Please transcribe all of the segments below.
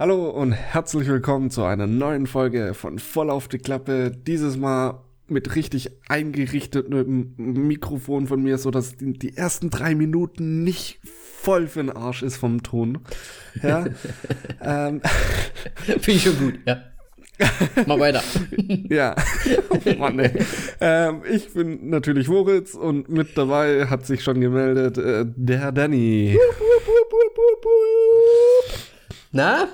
Hallo und herzlich willkommen zu einer neuen Folge von Voll auf die Klappe. Dieses Mal mit richtig eingerichtetem Mikrofon von mir, so dass die, ersten drei Minuten nicht voll für den Arsch ist vom Ton. Ja. ähm. Finde ich schon gut, ja. Mal weiter. ja. Oh Mann, ey. Ähm, ich bin natürlich Moritz und mit dabei hat sich schon gemeldet äh, der Danny. Na?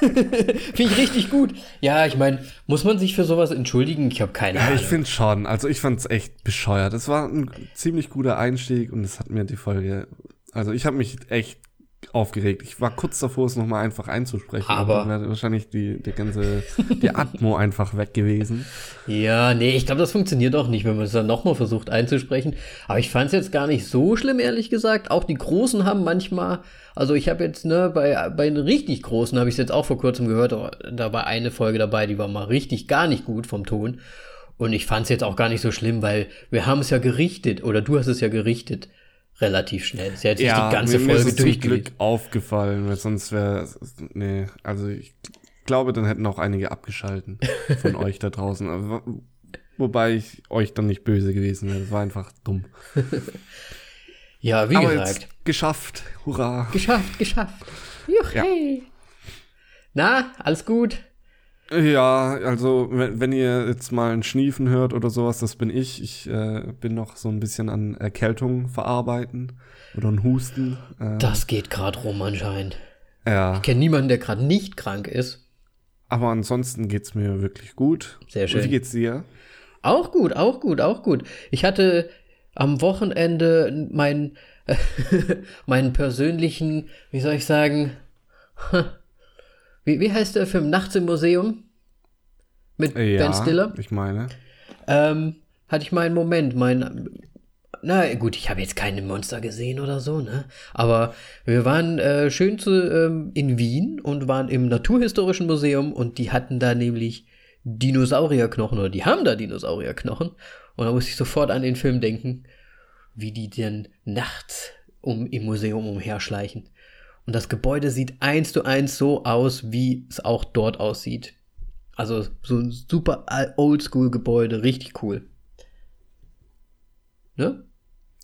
finde ich richtig gut. Ja, ich meine, muss man sich für sowas entschuldigen? Ich habe keine Ahnung. Ja, ich finde schon. Also ich fand es echt bescheuert. Es war ein ziemlich guter Einstieg und es hat mir die Folge. Also ich habe mich echt aufgeregt. Ich war kurz davor, es nochmal einfach einzusprechen. Aber dann wäre wahrscheinlich die, die ganze, die Atmo einfach weg gewesen. Ja, nee, ich glaube, das funktioniert auch nicht, wenn man es dann nochmal versucht einzusprechen. Aber ich fand es jetzt gar nicht so schlimm, ehrlich gesagt. Auch die Großen haben manchmal, also ich habe jetzt, ne, bei, bei den richtig Großen habe ich es jetzt auch vor kurzem gehört, da war eine Folge dabei, die war mal richtig gar nicht gut vom Ton. Und ich fand es jetzt auch gar nicht so schlimm, weil wir haben es ja gerichtet, oder du hast es ja gerichtet relativ schnell. Sie hat sich Ja, die ganze mir, Folge durchgelesen. Glück aufgefallen, weil sonst wäre, nee, also ich glaube, dann hätten auch einige abgeschalten von euch da draußen. Aber, wobei ich euch dann nicht böse gewesen wäre. Das war einfach dumm. Ja, wie Aber gesagt. Geschafft. Hurra. Geschafft, geschafft. Juch, Ja. Na, alles gut? Ja, also wenn, wenn ihr jetzt mal ein Schniefen hört oder sowas, das bin ich. Ich äh, bin noch so ein bisschen an Erkältung verarbeiten oder ein Husten. Äh, Das geht gerade rum anscheinend. ja, Ich kenne niemanden, der gerade nicht krank ist. aber ansonsten geht's mir wirklich gut. Sehr schön. Und wie geht's dir? Auch gut, auch gut, auch gut. Ich hatte am Wochenende meinen meinen persönlichen, wie soll ich sagen, wie, wie heißt der Film Nachts im Museum? Mit Äh, Ben Stiller? ich meine. ähm, hatte ich meinen Moment, mein, na gut, ich habe jetzt keine Monster gesehen oder so, ne? Aber wir waren äh, schön zu, ähm, in Wien und waren im Naturhistorischen Museum und die hatten da nämlich Dinosaurierknochen oder die haben da Dinosaurierknochen. Und da musste ich sofort an den Film denken, wie die denn nachts um, im Museum umherschleichen. Und das Gebäude sieht eins zu eins so aus, wie es auch dort aussieht. Also so ein super Oldschool-Gebäude, richtig cool. Ne?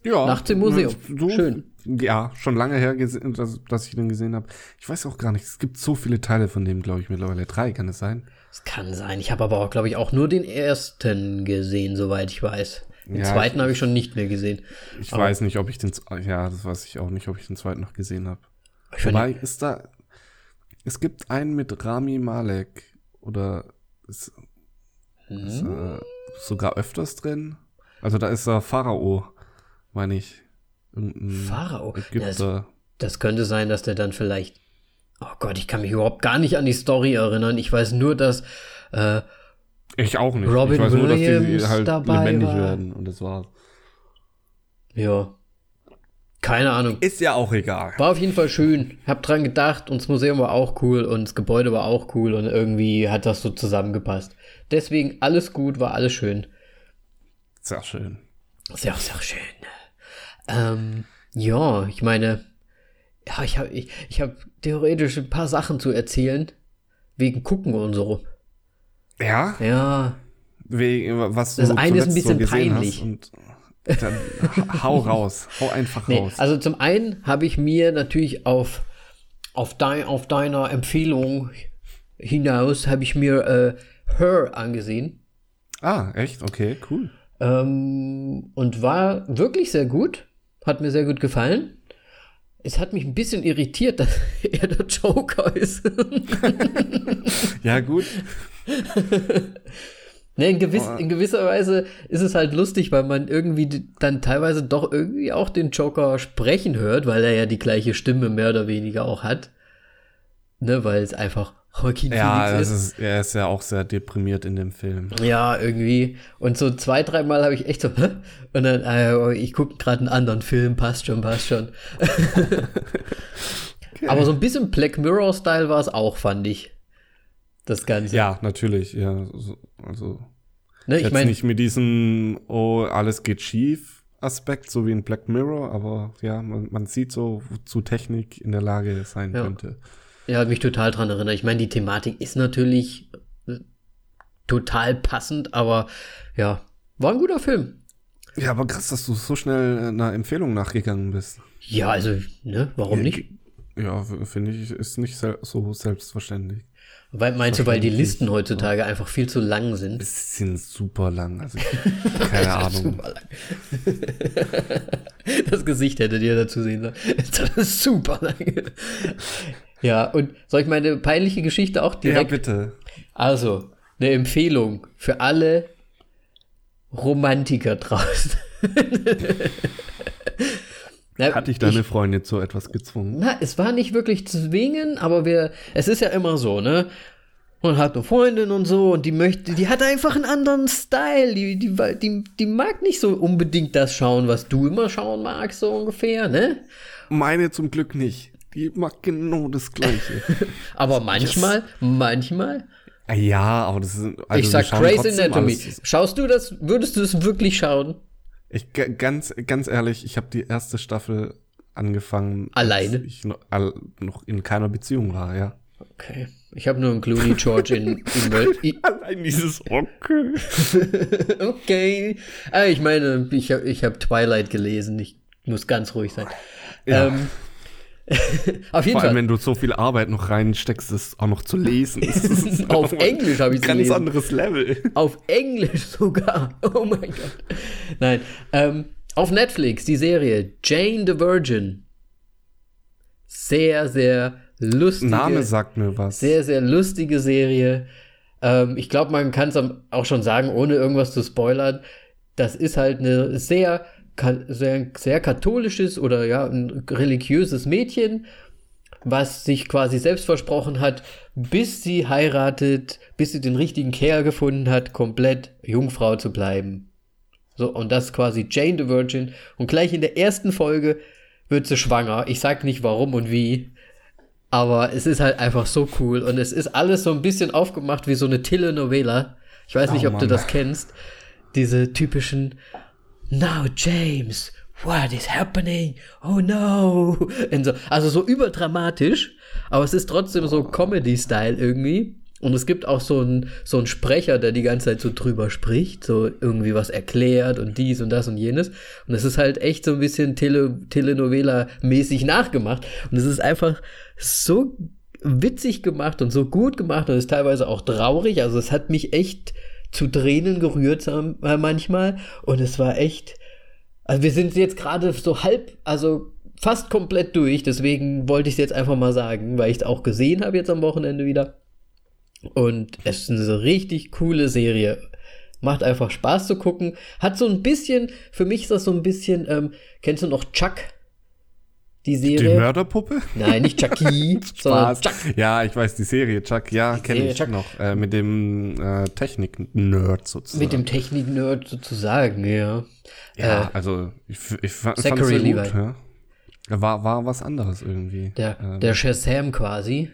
Ja. Nachts im Museum. So, Schön. Ja, schon lange her, dass, dass ich den gesehen habe. Ich weiß auch gar nicht, es gibt so viele Teile von dem, glaube ich, mittlerweile drei, kann es sein? Es kann sein. Ich habe aber auch, glaube ich, auch nur den ersten gesehen, soweit ich weiß. Den Ja, zweiten habe ich schon nicht mehr gesehen. Ich Aber- weiß nicht, ob ich den, ja, das weiß ich auch nicht, ob ich den zweiten noch gesehen habe. Wobei, ist da, es gibt einen mit Rami Malek, oder ist, ist Hm? äh, sogar öfters drin. Also da ist er Pharao, meine ich. Irgendein Pharao. Ägypter. Das könnte sein, dass der dann vielleicht. Oh Gott, ich kann mich überhaupt gar nicht an die Story erinnern. Ich weiß nur, dass äh, Ich auch nicht. Robin ich weiß nur, dass die Williams halt dabei lebendig war. werden und das war's. ja, keine Ahnung. Ist ja auch egal. War auf jeden Fall schön. Hab dran gedacht und das Museum war auch cool und das Gebäude war auch cool und irgendwie hat das so zusammengepasst. Deswegen alles gut, war alles schön. Sehr schön. Sehr, sehr schön. Ähm, ja, ich meine, ja, ich habe ich, ich hab theoretisch ein paar Sachen zu erzählen. Wegen Gucken und so. Ja, Ja, wegen, was Das eine ist ein bisschen gesehen peinlich. Dann hau raus. Hau einfach nee, raus. also zum einen habe ich mir natürlich auf, auf, dein, auf deiner Empfehlung hinaus, habe ich mir äh, Her angesehen. ah, echt? Okay, cool. Ähm, und war wirklich sehr gut. Hat mir sehr gut gefallen. Es hat mich ein bisschen irritiert, dass er der Joker ist. Ja, gut. ne, in, gewiss, in gewisser Weise ist es halt lustig, weil man irgendwie dann teilweise doch irgendwie auch den Joker sprechen hört, weil er ja die gleiche Stimme mehr oder weniger auch hat. Ne, weil es einfach Joaquin Ja, Phoenix ist. ist, er ist ja auch sehr deprimiert in dem Film. Ja, irgendwie. Und so zwei, dreimal habe ich echt so, Hä? und dann, äh, ich gucke gerade einen anderen Film, passt schon, passt schon. Aber so ein bisschen Black Mirror-Style war es auch, fand ich. Das Ganze. Ja, natürlich. Ja, so- also ne, ich jetzt meine, nicht mit diesem Oh, alles geht schief Aspekt, so wie in Black Mirror, aber ja, man, man sieht so, wozu Technik in der Lage sein Ja. könnte. Ja, mich total dran erinnert. Ich meine, die Thematik ist natürlich äh, total passend, aber ja, war ein guter Film. Ja, aber krass, dass du so schnell einer Empfehlung nachgegangen bist. Ja, also, ne, warum nicht? Ja, finde ich, ist nicht so selbstverständlich. Weil, meinst du, weil die Listen heutzutage einfach viel zu lang sind? Es sind super lang, also keine Ahnung. Das Gesicht hättet ihr dazu sehen sollen. Das ist super lang. Ja, und soll ich meine peinliche Geschichte auch direkt? Ja, bitte. Also, eine Empfehlung für alle Romantiker draußen. Na, Hat dich deine ich- Freundin zu etwas gezwungen? Na, es war nicht wirklich zwingen, aber wir, es ist ja immer so, ne? Man hat eine Freundin und so und die möchte, die hat einfach einen anderen Style. Die, die, die, die mag nicht so unbedingt das schauen, was du immer schauen magst, so ungefähr, ne? Meine zum Glück nicht. Die mag genau das Gleiche. Aber manchmal, manchmal, ja, aber das ist. Also ich sag trotzdem Anatomy. Schaust du das, würdest du es wirklich schauen? Ich ga- ganz, ganz ehrlich, ich habe die erste Staffel angefangen, Alleine? als ich noch, all, noch in keiner Beziehung war, ja. Okay. Ich habe nur einen Clooney George in, in, Welt- i- Allein dieses Okay. Okay. Ah, ich meine, ich habe ich hab Twilight gelesen. Ich muss ganz ruhig sein. Ja. Ähm, auf jeden Vor allem, Fall. wenn du so viel Arbeit noch reinsteckst, das auch noch zu lesen. Auf Englisch habe ich ein ganz gelesen. anderes Level. Auf Englisch sogar. Oh mein Gott. Nein. Ähm, auf Netflix die Serie Jane the Virgin. Sehr, sehr lustige. Name sagt mir was. Sehr, sehr lustige Serie. Ähm, ich glaube, man kann es auch schon sagen, ohne irgendwas zu spoilern. Das ist halt eine sehr, sehr, sehr katholisches oder ja, ein religiöses Mädchen, was sich quasi selbst versprochen hat, bis sie heiratet, bis sie den richtigen Kerl gefunden hat, komplett Jungfrau zu bleiben. So, und das ist quasi Jane the Virgin. Und gleich in der ersten Folge wird sie schwanger. Ich sag nicht warum und wie. Aber es ist halt einfach so cool. Und es ist alles so ein bisschen aufgemacht wie so eine Telenovela. Ich weiß nicht, Oh ob du Mann. das kennst. Diese typischen Now, James, what is happening? Oh no. So, also so überdramatisch, aber es ist trotzdem so Comedy-Style irgendwie. Und es gibt auch so einen so Sprecher, der die ganze Zeit so drüber spricht, so irgendwie was erklärt und dies und das und jenes. Und es ist halt echt so ein bisschen Tele Telenovela-mäßig nachgemacht. Und es ist einfach so witzig gemacht und so gut gemacht und ist teilweise auch traurig. Also es hat mich echt zu Tränen gerührt äh, manchmal. Und es war echt. Also wir sind jetzt gerade so halb, also fast komplett durch. Deswegen wollte ich es jetzt einfach mal sagen, weil ich es auch gesehen habe jetzt am Wochenende wieder. Und es ist eine richtig coole Serie. Macht einfach Spaß zu gucken. Hat so ein bisschen, für mich ist das so ein bisschen, ähm, kennst du noch Chuck? Die Die Serie? Mörderpuppe? Nein, nicht Chucky, sondern. Chuck. Ja, ich weiß, die Serie Chuck, ja, kenne ich Chuck. noch. Äh, mit dem äh, Technik-Nerd sozusagen. Mit dem Technik-Nerd sozusagen, ja. ja, Äh, also ich, ich fa- fand es Zachary sehr Levi. gut. Ja. War, war was anderes irgendwie. Der, Ähm, der Shazam quasi,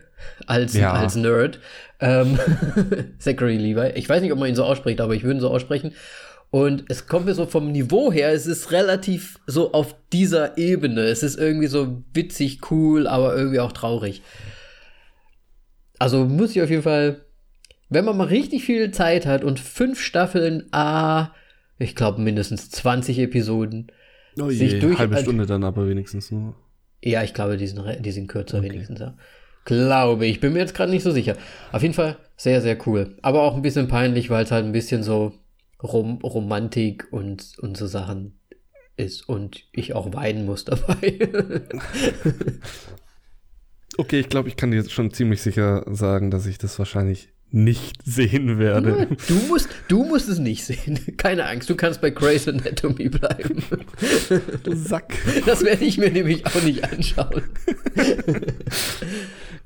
als, Ja. als Nerd. Ähm, Zachary Levi. Ich weiß nicht, ob man ihn so ausspricht, aber ich würde ihn so aussprechen. Und es kommt mir so vom Niveau her, es ist relativ so auf dieser Ebene. Es ist irgendwie so witzig, cool, aber irgendwie auch traurig. Also muss ich auf jeden Fall, wenn man mal richtig viel Zeit hat und fünf Staffeln, ah, ich glaube mindestens 20 Episoden, oh sich je, durch- halbe Stunde dann aber wenigstens nur. ja, ich glaube, die sind, die sind kürzer wenigstens, ja. Glaube ich, bin mir jetzt gerade nicht so sicher. Auf jeden Fall sehr, sehr cool. Aber auch ein bisschen peinlich, weil es halt ein bisschen so Rom Romantik und, und so Sachen ist und ich auch weinen muss dabei. Okay, ich glaube, ich kann dir schon ziemlich sicher sagen, dass ich das wahrscheinlich nicht sehen werde. du musst, du musst es nicht sehen. Keine Angst, du kannst bei Grey's Anatomy bleiben. Du Sack. Das werde ich mir nämlich auch nicht anschauen.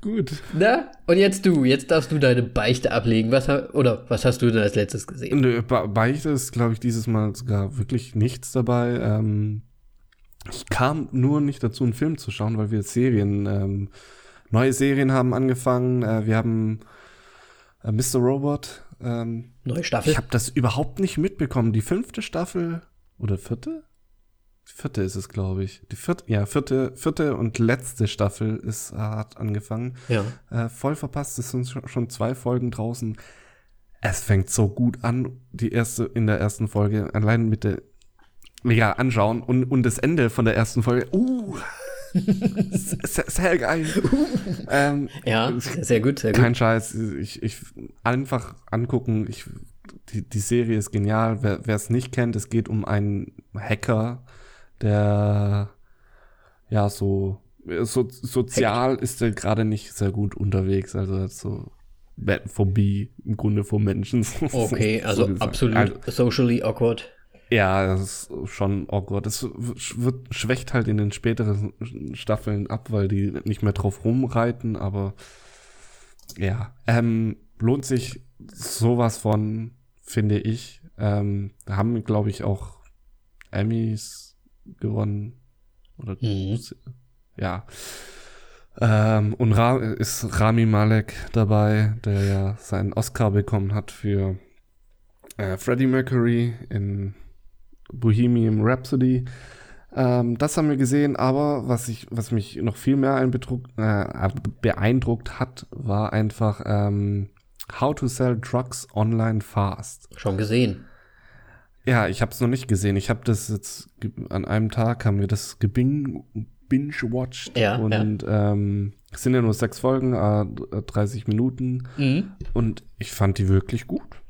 Gut. Na? Und jetzt du, jetzt darfst du deine Beichte ablegen. Was, oder was hast du denn als letztes gesehen? Nö, Be Beichte ist, glaube ich, dieses Mal sogar wirklich nichts dabei. Ähm, ich kam nur nicht dazu, einen Film zu schauen, weil wir Serien, ähm, neue Serien haben angefangen. Äh, wir haben äh, Mr. Robot. Ähm, Neue Staffel? ich habe das überhaupt nicht mitbekommen. Die fünfte Staffel oder vierte? Vierte ist es, glaube ich. Die vierte, ja, vierte, vierte und letzte Staffel ist hat angefangen. Ja. Äh, voll verpasst, es sind schon- zwei Folgen draußen. Es fängt so gut an, die erste, in der ersten Folge, allein mit der, ja, anschauen und, und das Ende von der ersten Folge, uh, sehr, sehr geil. ähm, Ja, sehr gut, sehr gut. kein Scheiß, ich, ich einfach angucken, ich, die, die Serie ist genial, wer es nicht kennt, es geht um einen Hacker, der, ja, so, so sozial ist er gerade nicht sehr gut unterwegs, also hat so Phobie im Grunde vor Menschen. Okay, So also absolut Also, socially awkward. ja, das ist schon awkward. Das wird, schwächt halt in den späteren Staffeln ab, weil die nicht mehr drauf rumreiten, aber ja, ähm, lohnt sich sowas von, finde ich. Ähm, haben, glaube ich, auch Emmys gewonnen. Oder Mhm. ja. Ähm, und Ra ist Rami Malek dabei, der ja seinen Oscar bekommen hat für äh, Freddie Mercury in Bohemian Rhapsody. Ähm, das haben wir gesehen, aber was, ich, was mich noch viel mehr äh, beeindruckt hat, war einfach ähm, How to Sell Drugs Online Fast. Schon gesehen. Ja, ich habe es noch nicht gesehen. Ich habe das jetzt an einem Tag haben wir das gebing binge-watched Ja, und Ähm, es sind ja nur sechs Folgen, äh, 30 Minuten Mhm. und ich fand die wirklich gut.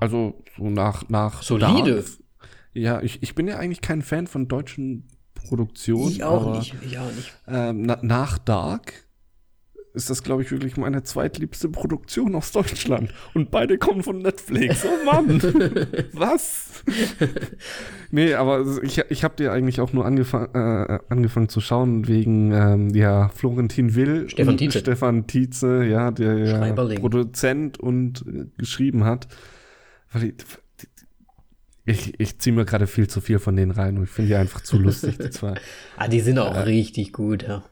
Also so nach nach Solide. Dark. Ja, ich, ich bin ja eigentlich kein Fan von deutschen Produktionen. Ich auch aber, nicht. Ich auch nicht. Ähm, na, nach Dark ist das, glaube ich, wirklich meine zweitliebste Produktion aus Deutschland. Und beide kommen von Netflix. Oh Mann! Was? nee, aber ich, ich habe dir eigentlich auch nur angefang, äh, angefangen zu schauen wegen ähm, ja, Florentin Will. Stefan und Tietze. Stefan Tietze, ja, der ja. Produzent und äh, geschrieben hat. Weil ich, ich, ich ziehe mir gerade viel zu viel von denen rein und ich finde die einfach zu lustig, die zwei. Ah, die sind auch richtig gut, ja.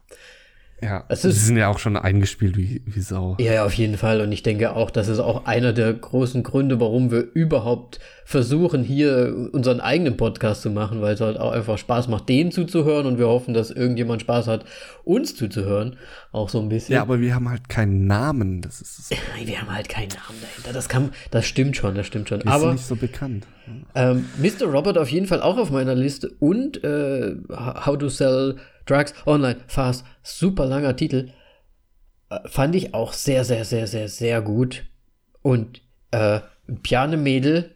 Ja, Es sie ist- sind ja auch schon eingespielt wie, wie Sau. Ja, ja, auf jeden Fall. Und ich denke auch, das ist auch einer der großen Gründe, warum wir überhaupt versuchen, hier unseren eigenen Podcast zu machen, weil es halt auch einfach Spaß macht, denen zuzuhören und wir hoffen, dass irgendjemand Spaß hat, uns zuzuhören. Auch so ein bisschen. Ja, aber wir haben halt keinen Namen. Das ist das. Wir haben halt keinen Namen dahinter. Das kann, das stimmt schon, das stimmt schon. Wir sind Aber nicht so bekannt. ähm, Mr. Robert auf jeden Fall auch auf meiner Liste und äh, How to Sell Drugs Online Fast, super langer Titel, äh, fand ich auch sehr, sehr, sehr, sehr, sehr gut. Und äh, Piane Mädel,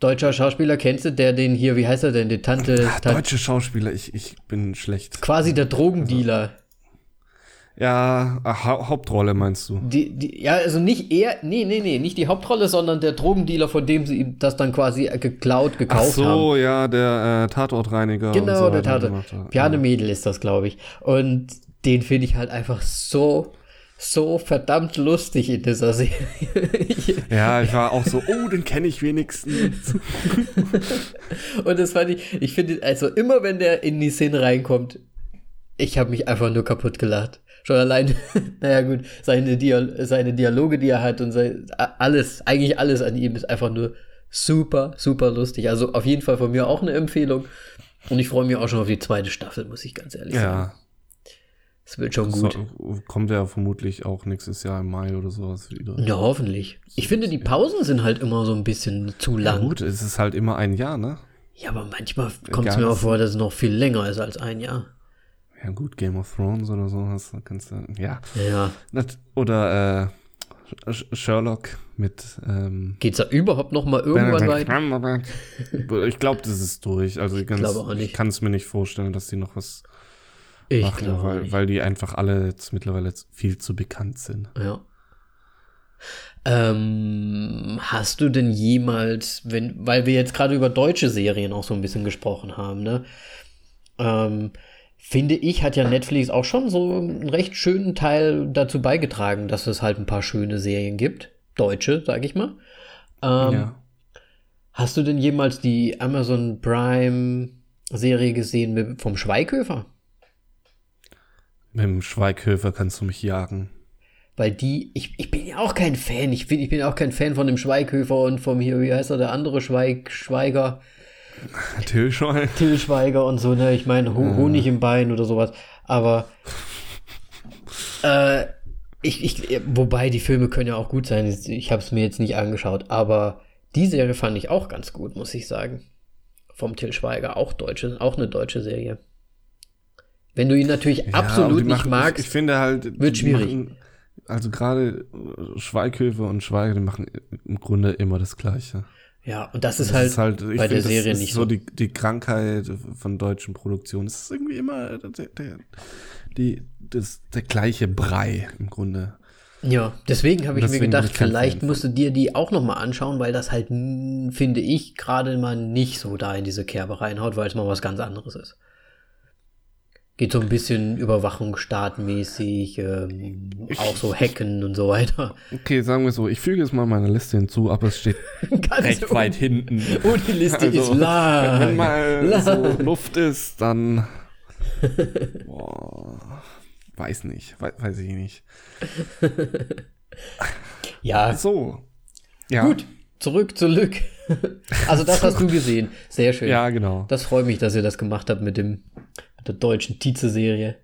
deutscher Schauspieler, kennst du, der den hier, wie heißt er denn, die Tante, Ah, Tan- deutsche Schauspieler, ich, ich bin schlecht. quasi der Drogendealer. Ja, ah, Hau Hauptrolle meinst du? Die, die, ja, also nicht er, nee, nee, nee, nicht die Hauptrolle, sondern der Drogendealer, von dem sie ihm das dann quasi äh, geklaut, Ach gekauft so, haben. ja, der äh, Tatortreiniger. Genau, so der weiter Tate. gemacht hat. Piane Mädel ist das, glaube ich. Und den finde ich halt einfach so, so verdammt lustig in dieser Serie. Ja, ich war auch so, oh, den kenne ich wenigstens. Und das fand ich, ich finde, also immer wenn der in die Szene reinkommt, ich habe mich einfach nur kaputt gelacht. Schon allein, naja gut, seine, Dia seine Dialoge, die er hat und sein, alles, eigentlich alles an ihm ist einfach nur super, super lustig. Also auf jeden Fall von mir auch eine Empfehlung. Und ich freue mich auch schon auf die zweite Staffel, muss ich ganz ehrlich sagen. ja, Es wird schon gut. so, kommt ja vermutlich auch nächstes Jahr im Mai oder sowas wieder. Ja, hoffentlich. Ich finde, die Pausen sind halt immer so ein bisschen zu Ja, lang. gut, es ist halt immer ein Jahr, ne? Ja, aber manchmal kommt es Ja, mir auch vor, dass es noch viel länger ist als ein Jahr. Ja, gut, Game of Thrones oder sowas, da kannst du, ja. Ja. Oder äh, Sh- Sherlock mit ähm, Geht's da überhaupt noch mal irgendwann weiter? Ich glaube, das ist durch. Also ich, ich kann es mir nicht vorstellen, dass die noch was Ich machen, glaube weil, nicht. weil die einfach alle jetzt mittlerweile viel zu bekannt sind. Ja. Ähm, hast du denn jemals, wenn, weil wir jetzt gerade über deutsche Serien auch so ein bisschen gesprochen haben, ne? Ähm, finde ich, hat ja Netflix auch schon so einen recht schönen Teil dazu beigetragen, dass es halt ein paar schöne Serien gibt. Deutsche, sag ich mal. Ähm, ja. Hast du denn jemals die Amazon Prime Serie gesehen mit, vom Schweighöfer? Mit dem Schweighöfer kannst du mich jagen. Weil die, ich, ich bin ja auch kein Fan. Ich bin, ich bin auch kein Fan von dem Schweighöfer und vom hier, wie heißt er, der andere Schweig, Schweiger. Till Schweiger. Till Schweiger und so, ne? Ich meine, Ho Honig im Bein oder sowas. Aber äh, ich, ich, wobei die Filme können ja auch gut sein. Ich habe es mir jetzt nicht angeschaut, aber die Serie fand ich auch ganz gut, muss ich sagen. Vom Till Schweiger, auch deutsche, auch eine deutsche Serie. Wenn du ihn natürlich Ja, absolut nicht machen- magst, Ich, ich finde halt. wird schwierig. Machen, also gerade Schweighöfer und Schweiger, die machen im Grunde immer das Gleiche. Ja, und das ist Das halt, ist halt bei der finde, das Serie nicht so. so. Die, die Krankheit von deutschen Produktionen. Es ist irgendwie immer der, der, die, das, der gleiche Brei im Grunde. Ja, deswegen habe ich mir Deswegen bin gedacht, ich vielleicht musst du dir die auch noch mal anschauen, weil das halt, finde ich, gerade mal nicht so da in diese Kerbe reinhaut, weil es mal was ganz anderes ist. Geht so ein bisschen Überwachungsstaatmäßig, ähm, auch so Hacken und so weiter. Okay, sagen wir so, ich füge es mal meiner Liste hinzu, aber es steht recht weit hinten. Und die Liste Also, ist lang. Wenn mal lang. so Luft ist, dann. Boah, weiß nicht, weiß, weiß ich nicht. Ja, So. Ja. gut. Zurück zu Lück. Also das hast du gesehen. Sehr schön. Ja, genau. Das freut mich, dass ihr das gemacht habt mit dem der deutschen Tietze-Serie.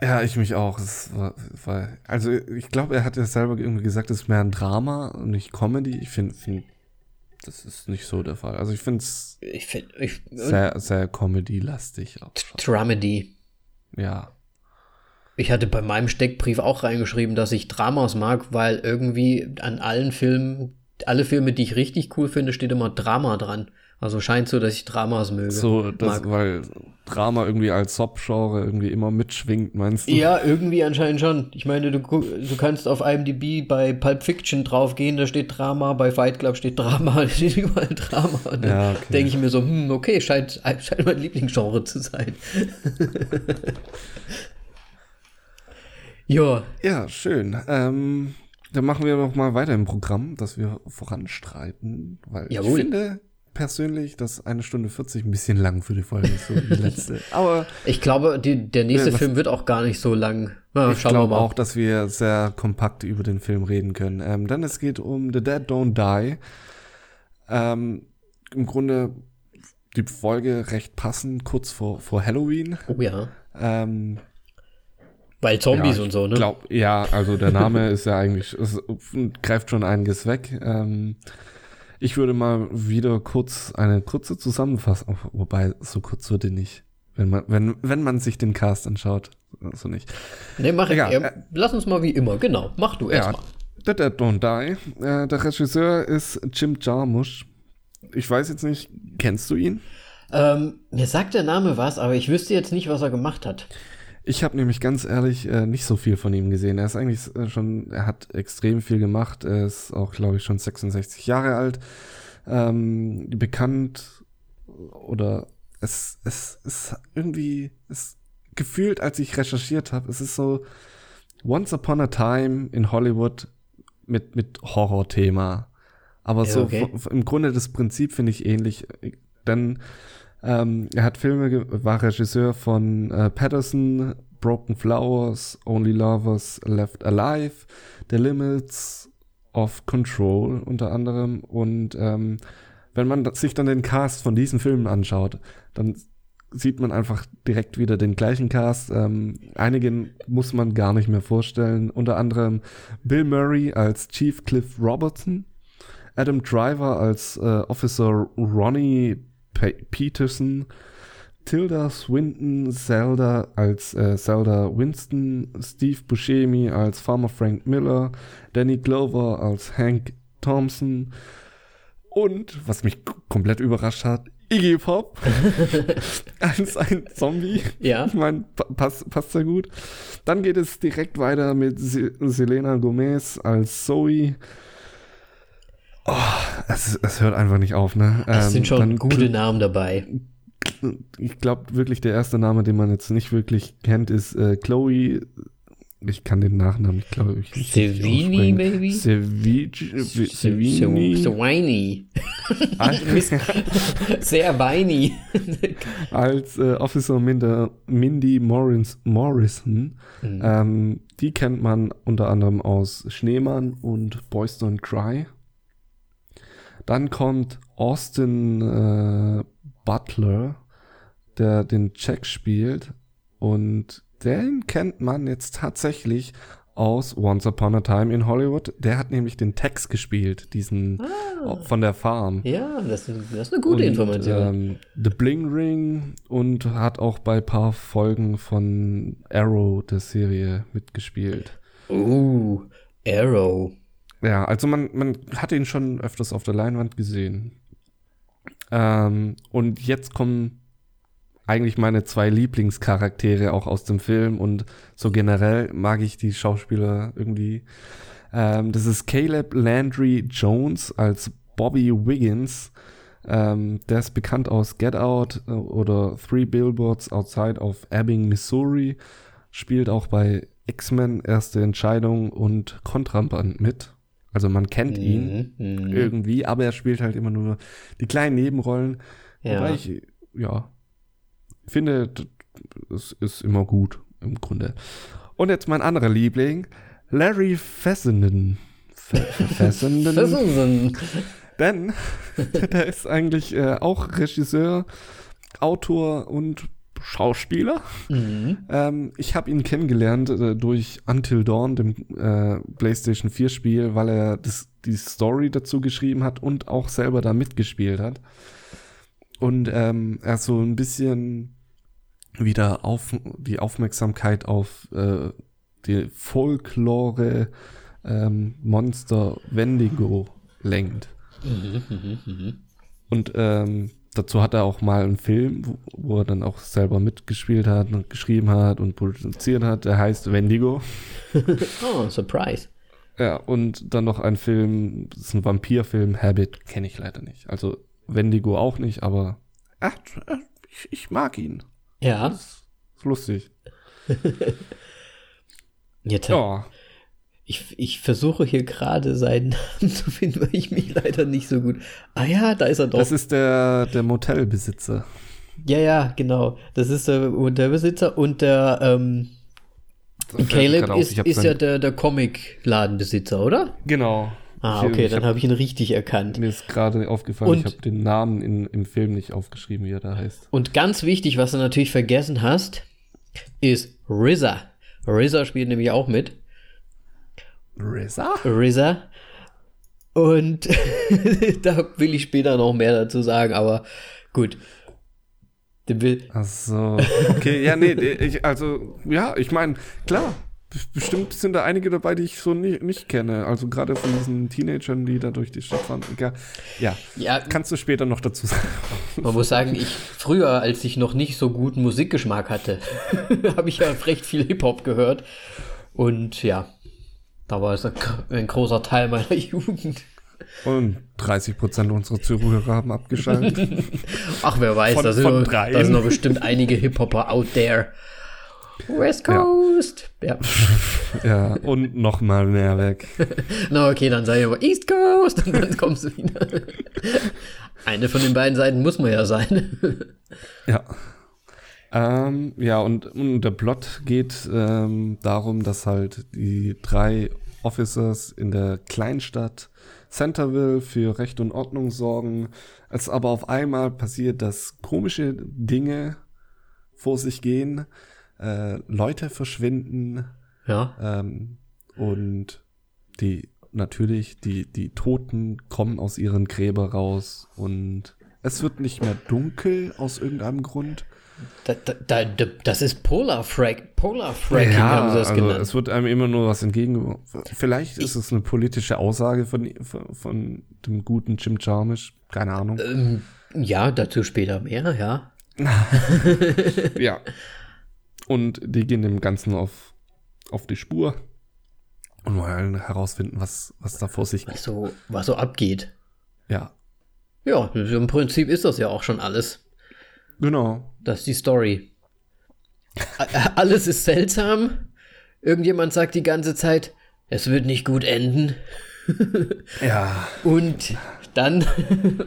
Ja, ich mich auch. War, war, also ich glaube, er hat ja selber irgendwie gesagt, es ist mehr ein Drama und nicht Comedy. Ich finde, find, das ist nicht so der Fall. Also ich finde es Ich finde, ich, sehr, sehr Comedy-lastig. Dramedy. Ja. Ich hatte bei meinem Steckbrief auch reingeschrieben, dass ich Dramas mag, weil irgendwie an allen Filmen, alle Filme, die ich richtig cool finde, steht immer Drama dran. Also scheint so, dass ich Dramas möge. So, das, mag. weil Drama irgendwie als Sub-Genre irgendwie immer mitschwingt, meinst du? Ja, irgendwie anscheinend schon. Ich meine, du, du kannst auf IMDb bei Pulp Fiction draufgehen, da steht Drama, bei Fight Club steht Drama, da steht überall Drama. Und Ja, okay. denke ich mir so, hm, okay, scheint, scheint mein Lieblingsgenre zu sein. ja, Ja, schön. Ähm, dann machen wir noch mal weiter im Programm, dass wir voranstreiten, weil Jawohl. ich finde persönlich, dass eine Stunde 40 ein bisschen lang für die Folge ist, so wie die letzte. Aber ich glaube, die, der nächste Ja, Film wird auch gar nicht so lang. Na, ich schauen wir glaube mal. auch, dass wir sehr kompakt über den Film reden können. Ähm, denn es geht um The Dead Don't Die. Ähm, Im Grunde die Folge recht passend, kurz vor, vor Halloween. Oh ja. Ähm, Weil Zombies Ja, und so, ne? Glaub, ja, also der Name ist ja eigentlich, es greift schon einiges weg. Ähm, ich würde mal wieder kurz eine kurze Zusammenfassung, wobei so kurz wird die nicht, wenn man, wenn, wenn man sich den Cast anschaut, so nicht. Nee, mach ich. Egal, Ja, äh, lass uns mal wie immer. Genau, mach du Ja, erstmal. The Dead Don't Die. Äh, der Regisseur ist Jim Jarmusch. Ich weiß jetzt nicht, kennst du ihn? Ähm, mir sagt der Name was, aber ich wüsste jetzt nicht, was er gemacht hat. Ich habe nämlich ganz ehrlich äh, nicht so viel von ihm gesehen. Er ist eigentlich äh, schon, er hat extrem viel gemacht. Er ist auch, glaube ich, schon 66 Jahre alt. Ähm, bekannt oder es, es ist irgendwie, es gefühlt, als ich recherchiert habe, es ist so Once Upon a Time in Hollywood mit, mit Horror-Thema. Aber Ja, so okay. im Grunde das Prinzip finde ich ähnlich. Denn ähm, er hat Filme, war Regisseur von äh, Patterson, Broken Flowers, Only Lovers Left Alive, The Limits of Control unter anderem. Und ähm, wenn man sich dann den Cast von diesen Filmen anschaut, dann sieht man einfach direkt wieder den gleichen Cast. Ähm, einigen muss man gar nicht mehr vorstellen. Unter anderem Bill Murray als Chief Cliff Robertson, Adam Driver als äh, Officer Ronnie Peterson, Tilda Swinton, Zelda als äh, Zelda Winston, Steve Buscemi als Farmer Frank Miller, Danny Glover als Hank Thompson und, was mich komplett überrascht hat, Iggy Pop als ein Zombie. Ja. Ich meine, pa passt, passt sehr gut. Dann geht es direkt weiter mit Se Selena Gomez als Zoe. Oh, es, es hört einfach nicht auf, ne? Es Ähm, sind schon gute Namen dabei. ich glaube wirklich, der erste Name, den man jetzt nicht wirklich kennt, ist äh, Chloe. Ich kann den Nachnamen, ich glaube ich Sevini. So, Sevini. so whiny. Sehr whiny. als äh, Officer Minder, Mindy Morris, Morrison. Mhm. Ähm, die kennt man unter anderem aus Schneemann und Boys Don't Cry. Dann kommt Austin äh, Butler, der den Jack spielt. Und den kennt man jetzt tatsächlich aus Once Upon a Time in Hollywood. Der hat nämlich den Text gespielt, diesen Ah. von der Farm. Ja, das, ist- das ist eine gute und, Information. Ähm, The Bling Ring und hat auch bei ein paar Folgen von Arrow der Serie mitgespielt. Uh, Arrow. Ja, also man, man hat ihn schon öfters auf der Leinwand gesehen. Ähm, und jetzt kommen eigentlich meine zwei Lieblingscharaktere auch aus dem Film und so generell mag ich die Schauspieler irgendwie. Ähm, das ist Caleb Landry Jones als Bobby Wiggins. Ähm, der ist bekannt aus Get Out äh, oder Three Billboards Outside of Ebbing, Missouri. Spielt auch bei X-Men Erste Entscheidung und Kontraband mit. Also man kennt ihn Mhm, mhm. irgendwie, aber er spielt halt immer nur die kleinen Nebenrollen. Ja. Wobei ich, ja, finde, es ist immer gut im Grunde. Und jetzt mein anderer Liebling, Larry Fessenden. Fe- Fessenden. Ein, Denn der ist eigentlich äh, auch Regisseur, Autor und Schauspieler. mhm. Ähm, ich habe ihn kennengelernt äh, durch Until Dawn, dem äh, PlayStation 4 Spiel, weil er das, die Story dazu geschrieben hat und auch selber da mitgespielt hat. Und ähm, er so ein bisschen wieder auf die Aufmerksamkeit auf äh, die Folklore ähm, Monster Wendigo lenkt. Mhm, mhm, mhm. Und ähm, dazu hat er auch mal einen Film, wo, wo er dann auch selber mitgespielt hat und geschrieben hat und produziert hat. Der heißt Wendigo. Oh, Surprise. Ja, und dann noch ein Film, das ist ein Vampirfilm, Habit, kenne ich leider nicht. Also Wendigo auch nicht, aber ach, ich, ich mag ihn. Ja, Ist lustig. jetzt, Ja, ich, ich versuche hier gerade seinen Namen zu finden, weil ich mich leider nicht so gut. Ah ja, da ist er doch. das ist der, der Motelbesitzer. ja, ja, genau. Das ist der Unterbesitzer und der ähm, Caleb auf, ist, ist ja der, der Comic-Ladenbesitzer, oder? Genau. Ah, okay, ich dann hab- habe ich ihn richtig erkannt. Mir ist gerade aufgefallen, Und- ich habe den Namen in, im Film nicht aufgeschrieben, wie er da heißt. Und ganz wichtig, was du natürlich vergessen hast, ist RZA. RZA spielt nämlich auch mit. RZA? RZA. Und da will ich später noch mehr dazu sagen, aber gut. Den will, Ach so, okay, ja, nee, ich, also, ja, ich meine, klar, bestimmt sind da einige dabei, die ich so nicht, nicht kenne. Also gerade von diesen Teenagern, die da durch die Stadt fahren. Ja, ja, kannst du später noch dazu sagen. man muss sagen, ich früher, als ich noch nicht so guten Musikgeschmack hatte, habe ich ja recht viel Hip-Hop gehört. Und ja, da war es ein, großer Teil meiner Jugend. Und 30 Prozent unserer Zuhörer haben abgeschaltet. Ach, wer weiß, Von- da, sind noch, da sind noch bestimmt einige Hip-Hopper out there. West Coast. Ja. ja, und noch mal mehr weg. Na, okay, dann sei aber East Coast und dann kommst du wieder. Eine von den beiden Seiten muss man ja sein. Ja. Ähm, ja, und, und der Plot geht ähm, darum, dass halt die drei Officers in der Kleinstadt Centerville für Recht und Ordnung sorgen. Es aber auf einmal passiert, dass komische Dinge vor sich gehen, äh, Leute verschwinden Ja. ähm, und die natürlich die die Toten kommen aus ihren Gräber raus und es wird nicht mehr dunkel aus irgendeinem Grund. Da, da, da, da, das ist Polar Frag. Polar Fracking haben sie das also genannt. es wird einem immer nur was entgegen. Vielleicht ist es eine politische Aussage von, von, von dem guten Jim Jarmusch. Keine Ahnung. Ähm, ja, dazu später mehr, ja. ja. Und die gehen dem Ganzen auf, auf die Spur und wollen herausfinden, was, was da vor sich geht. Was so, was so abgeht. Ja, Ja, im Prinzip ist das ja auch schon alles. genau. Das ist die Story. Alles ist seltsam. Irgendjemand sagt die ganze Zeit, es wird nicht gut enden. Ja, Und dann,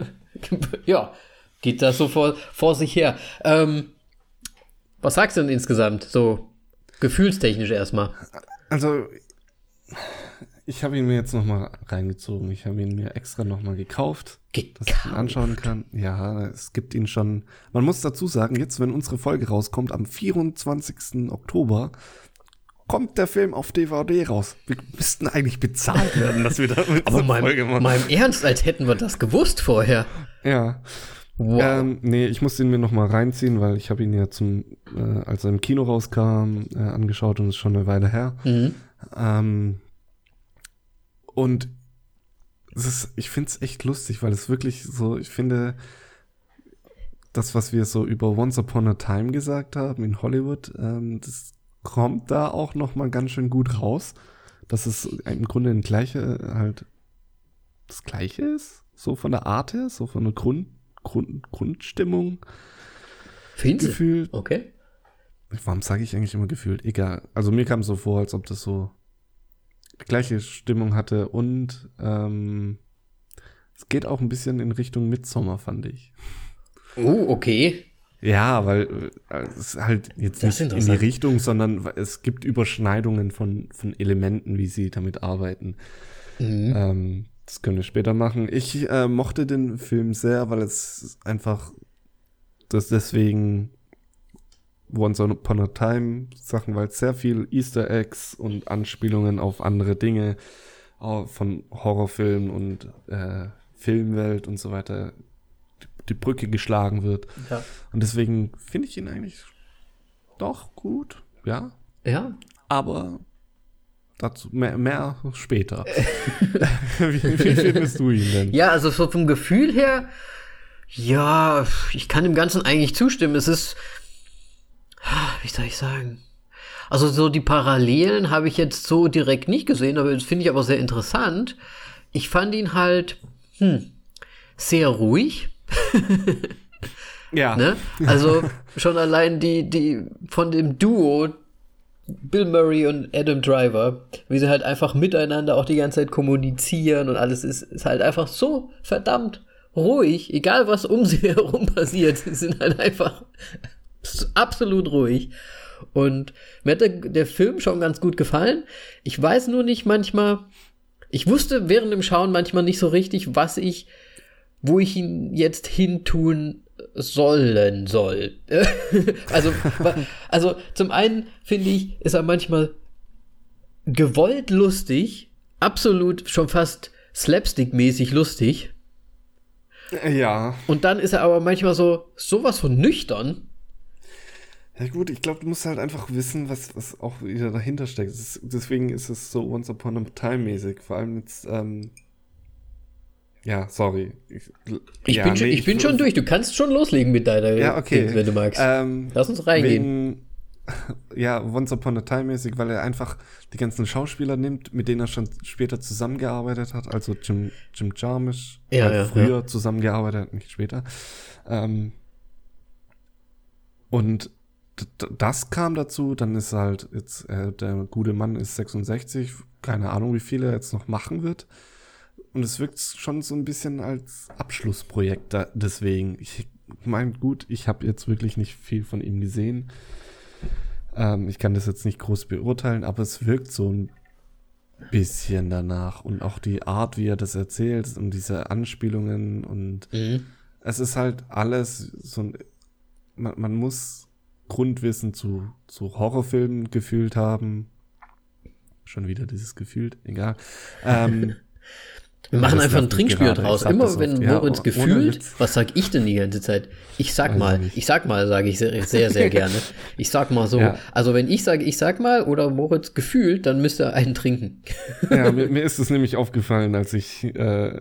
ja, geht das so vor, vor sich her. Ähm, was sagst du denn insgesamt? So gefühlstechnisch erstmal. also Ich habe ihn mir jetzt nochmal reingezogen. Ich habe ihn mir extra nochmal gekauft, Gekauft. dass ich ihn anschauen kann. Ja, es gibt ihn schon. Man muss dazu sagen, jetzt, wenn unsere Folge rauskommt, am 24. Oktober, kommt der Film auf DVD raus. Wir müssten eigentlich bezahlt werden, dass wir damit Aber mal, mal im Ernst, als hätten wir das gewusst vorher. Ja. Wow. Ähm, nee, ich muss ihn mir noch mal reinziehen, weil ich habe ihn ja zum, äh, als er im Kino rauskam, äh, angeschaut und ist schon eine Weile her. Mhm. Ähm, und ist, ich finde es echt lustig, weil es wirklich so, ich finde, das, was wir so über Once Upon a Time gesagt haben in Hollywood, ähm, das kommt da auch noch mal ganz schön gut raus, dass es im Grunde ein gleiche, halt das gleiche ist, so von der Art her, so von der Grund, Grund, Grundstimmung Finden Sie? gefühlt. Okay. Warum sage ich eigentlich immer gefühlt? Egal. Also mir kam es so vor, als ob das so gleiche Stimmung hatte und ähm, es geht auch ein bisschen in Richtung Midsommar, fand ich. Oh, okay. Ja, weil äh, es halt jetzt Das nicht in die. Richtung, sondern es gibt Überschneidungen von, von Elementen, wie sie damit arbeiten. Mhm. Ähm, das können wir später machen. Ich äh, mochte den Film sehr, weil es einfach das deswegen Once Upon a Time Sachen, weil es sehr viel Easter Eggs und Anspielungen auf andere Dinge von Horrorfilmen und äh, Filmwelt und so weiter die, die Brücke geschlagen wird. Ja. Und deswegen finde ich ihn eigentlich doch gut, ja. Ja. Aber dazu mehr, mehr später. wie, wie findest du ihn denn? Ja, also so vom Gefühl her, ja, ich kann dem Ganzen eigentlich zustimmen. Es ist, wie soll ich sagen? Also so die Parallelen habe ich jetzt so direkt nicht gesehen, aber das finde ich aber sehr interessant. Ich fand ihn halt, hm, sehr ruhig. Ja. Ne? Also schon allein die, die von dem Duo Bill Murray und Adam Driver, wie sie halt einfach miteinander auch die ganze Zeit kommunizieren und alles ist, ist halt einfach so verdammt ruhig, egal was um sie herum passiert, sie sind halt einfach absolut ruhig. Und mir hat der, Film schon ganz gut gefallen. Ich weiß nur nicht manchmal, ich wusste während dem Schauen manchmal nicht so richtig, was ich, wo ich ihn jetzt hintun sollen soll. also, also zum einen finde ich, ist er manchmal gewollt lustig, absolut schon fast slapstick-mäßig lustig. Ja. Und dann ist er aber manchmal so sowas von nüchtern. Ja gut, ich glaube, du musst halt einfach wissen, was, was auch wieder dahinter steckt. Ist, deswegen ist es so Once Upon a Time mäßig. Vor allem jetzt, ähm, ja, sorry. Ich, Ich, ja, bin, schon, nee, ich bin schon durch. Du kannst schon loslegen mit deiner Ja, okay. Dings, wenn du magst. Ähm, Lass uns reingehen. wegen, ja, Once Upon a Time mäßig, weil er einfach die ganzen Schauspieler nimmt, mit denen er schon später zusammengearbeitet hat. Also Jim, Jim Jarmusch, Ja, halt ja, früher zusammengearbeitet hat, nicht später. Ähm, und das kam dazu, dann ist halt jetzt, äh, der gute Mann ist 66, keine Ahnung, wie viel er jetzt noch machen wird. Und es wirkt schon so ein bisschen als Abschlussprojekt da, deswegen. Ich meine, gut, ich habe jetzt wirklich nicht viel von ihm gesehen. Ähm, ich kann das jetzt nicht groß beurteilen, aber es wirkt so ein bisschen danach. Und auch die Art, wie er das erzählt und diese Anspielungen und Mhm. es ist halt alles so ein, man, man muss Grundwissen zu, zu Horrorfilmen gefühlt haben. Schon wieder dieses gefühlt, egal. Ähm, Wir machen einfach ein Trinkspiel draus. Immer wenn. Ja, Moritz ohne gefühlt, was sag ich denn die ganze Zeit? Ich sag Weiß mal, ich nicht. ich sag mal, sage ich sehr, sehr, sehr gerne. Ich sag mal so. Ja. Also wenn ich sage, ich sag mal oder Moritz gefühlt, dann müsst ihr einen trinken. ja, mir, mir ist es nämlich aufgefallen, als ich äh,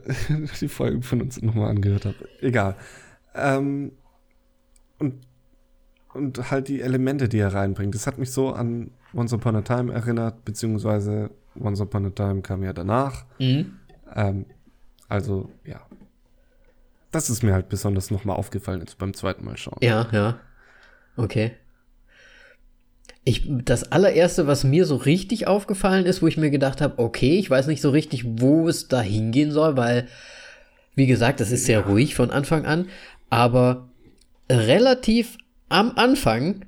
die Folgen von uns nochmal angehört habe. Egal. Ähm, und, und halt die Elemente, die er reinbringt. Das hat mich so an Once Upon a Time erinnert, beziehungsweise Once Upon a Time kam ja danach. Mhm. Ähm, also, ja. Das ist mir halt besonders nochmal aufgefallen jetzt beim zweiten Mal schauen. Ja, ja. Okay. Ich, das allererste, was mir so richtig aufgefallen ist, wo ich mir gedacht habe, okay, ich weiß nicht so richtig, wo es da hingehen soll, weil, wie gesagt, das ist sehr ruhig von Anfang an, aber relativ am Anfang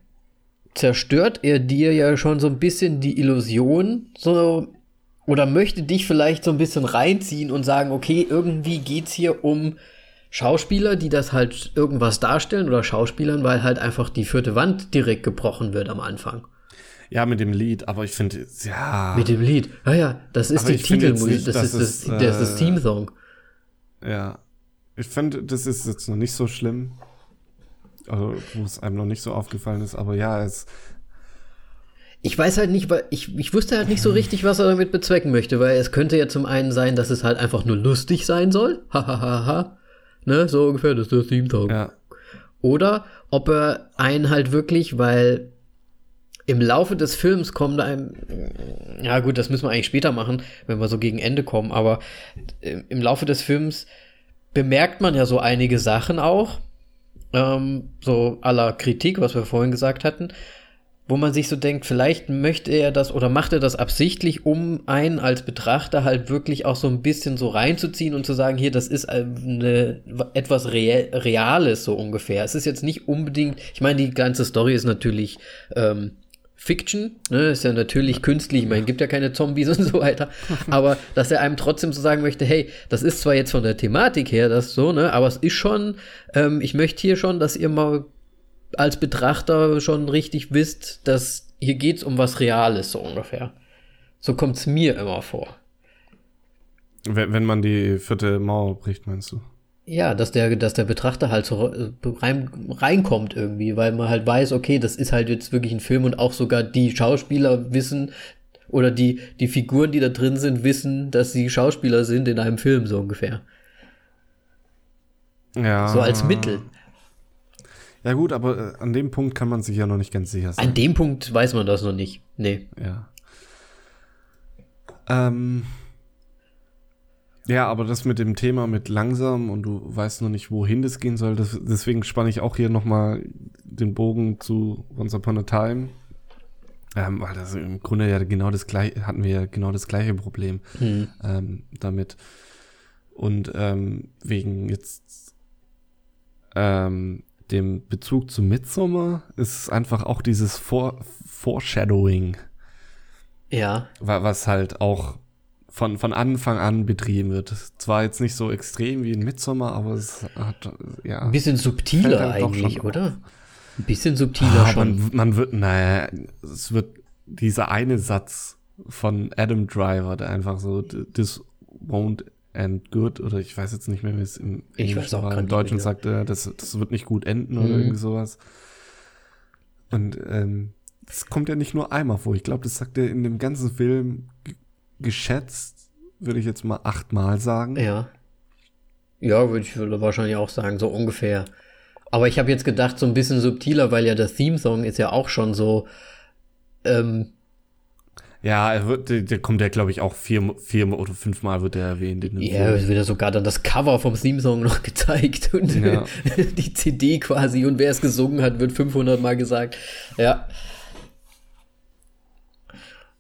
zerstört er dir ja schon so ein bisschen die Illusion, so oder möchte dich vielleicht so ein bisschen reinziehen und sagen, okay, irgendwie geht's hier um Schauspieler, die das halt irgendwas darstellen oder Schauspielern, weil halt einfach die vierte Wand direkt gebrochen wird am Anfang. Ja, mit dem Lied, aber ich finde, ja. Mit dem Lied. Ja, ja, das ist Aber die Titelmusik, das, dass ist das, es, das das äh, Theme-Song. Ja. Ich finde, das ist jetzt noch nicht so schlimm. Also, wo es einem noch nicht so aufgefallen ist, aber ja, es. Ich weiß halt nicht, weil ich, ich wusste halt nicht so richtig, was er damit bezwecken möchte, weil es könnte ja zum einen sein, dass es halt einfach nur lustig sein soll. Hahaha. ne, so ungefähr, das ist das Theme-Song. Ja. Oder ob er einen halt wirklich, weil im Laufe des Films kommt einem, ja gut, das müssen wir eigentlich später machen, wenn wir so gegen Ende kommen, aber im im Laufe des Films bemerkt man ja so einige Sachen auch, ähm, so aller Kritik, was wir vorhin gesagt hatten, wo man sich so denkt, vielleicht möchte er das oder macht er das absichtlich, um einen als Betrachter halt wirklich auch so ein bisschen so reinzuziehen und zu sagen, hier, das ist eine, etwas Real, Reales so ungefähr. Es ist jetzt nicht unbedingt, ich meine, die ganze Story ist natürlich ähm, Fiction, ne, ist ja natürlich künstlich, ich meine, gibt ja keine Zombies und so weiter, aber dass er einem trotzdem so sagen möchte, hey, das ist zwar jetzt von der Thematik her das so, ne, aber es ist schon, ähm, ich möchte hier schon, dass ihr mal als Betrachter schon richtig wisst, dass hier geht's um was Reales, so ungefähr. So kommt's mir immer vor. Wenn, wenn man die vierte Mauer bricht, meinst du? Ja, dass der, dass der Betrachter halt so äh, rein, reinkommt irgendwie, weil man halt weiß, okay, das ist halt jetzt wirklich ein Film und auch sogar die Schauspieler wissen oder die, die Figuren, die da drin sind, wissen, dass sie Schauspieler sind in einem Film, so ungefähr. Ja. So als Mittel. Ja, gut, aber äh, an dem Punkt kann man sich ja noch nicht ganz sicher sein. An dem Punkt weiß man das noch nicht. Nee. Ja. Ähm. Ja, aber das mit dem Thema mit langsam und du weißt noch nicht, wohin das gehen soll, das, deswegen spanne ich auch hier nochmal den Bogen zu Once Upon a Time. Ähm, weil das im Grunde ja genau das gleiche, hatten wir ja genau das gleiche Problem Hm. ähm, damit. Und ähm, wegen jetzt ähm, dem Bezug zu Midsommar ist es einfach auch dieses Fore Foreshadowing, Ja. wa- was halt auch von, von Anfang an betrieben wird. Zwar jetzt nicht so extrem wie in Midsommar, aber es hat, ja. Ein bisschen subtiler doch eigentlich, oder? Ein bisschen subtiler Ah, schon. man, man wird, naja, es wird dieser eine Satz von Adam Driver, der einfach so, this won't end good, oder ich weiß jetzt nicht mehr, wie es im Im Deutschen sagt er, das, das wird nicht gut enden oder Mhm. irgendwie sowas. Und ähm, das kommt ja nicht nur einmal vor. Ich glaube, das sagt er in dem ganzen Film geschätzt, würde ich jetzt mal achtmal sagen. Ja. Ja, würde ich würde wahrscheinlich auch sagen, so ungefähr. Aber ich habe jetzt gedacht, so ein bisschen subtiler, weil ja der Theme-Song ist ja auch schon so. Ähm, Ja, er wird, der, der kommt ja, glaube ich, auch vier, vier oder fünfmal wird er erwähnt. Ja, es wird ja sogar dann das Cover vom Theme-Song noch gezeigt und Ja. die CD quasi und wer es gesungen hat, wird 500 Mal gesagt. Ja.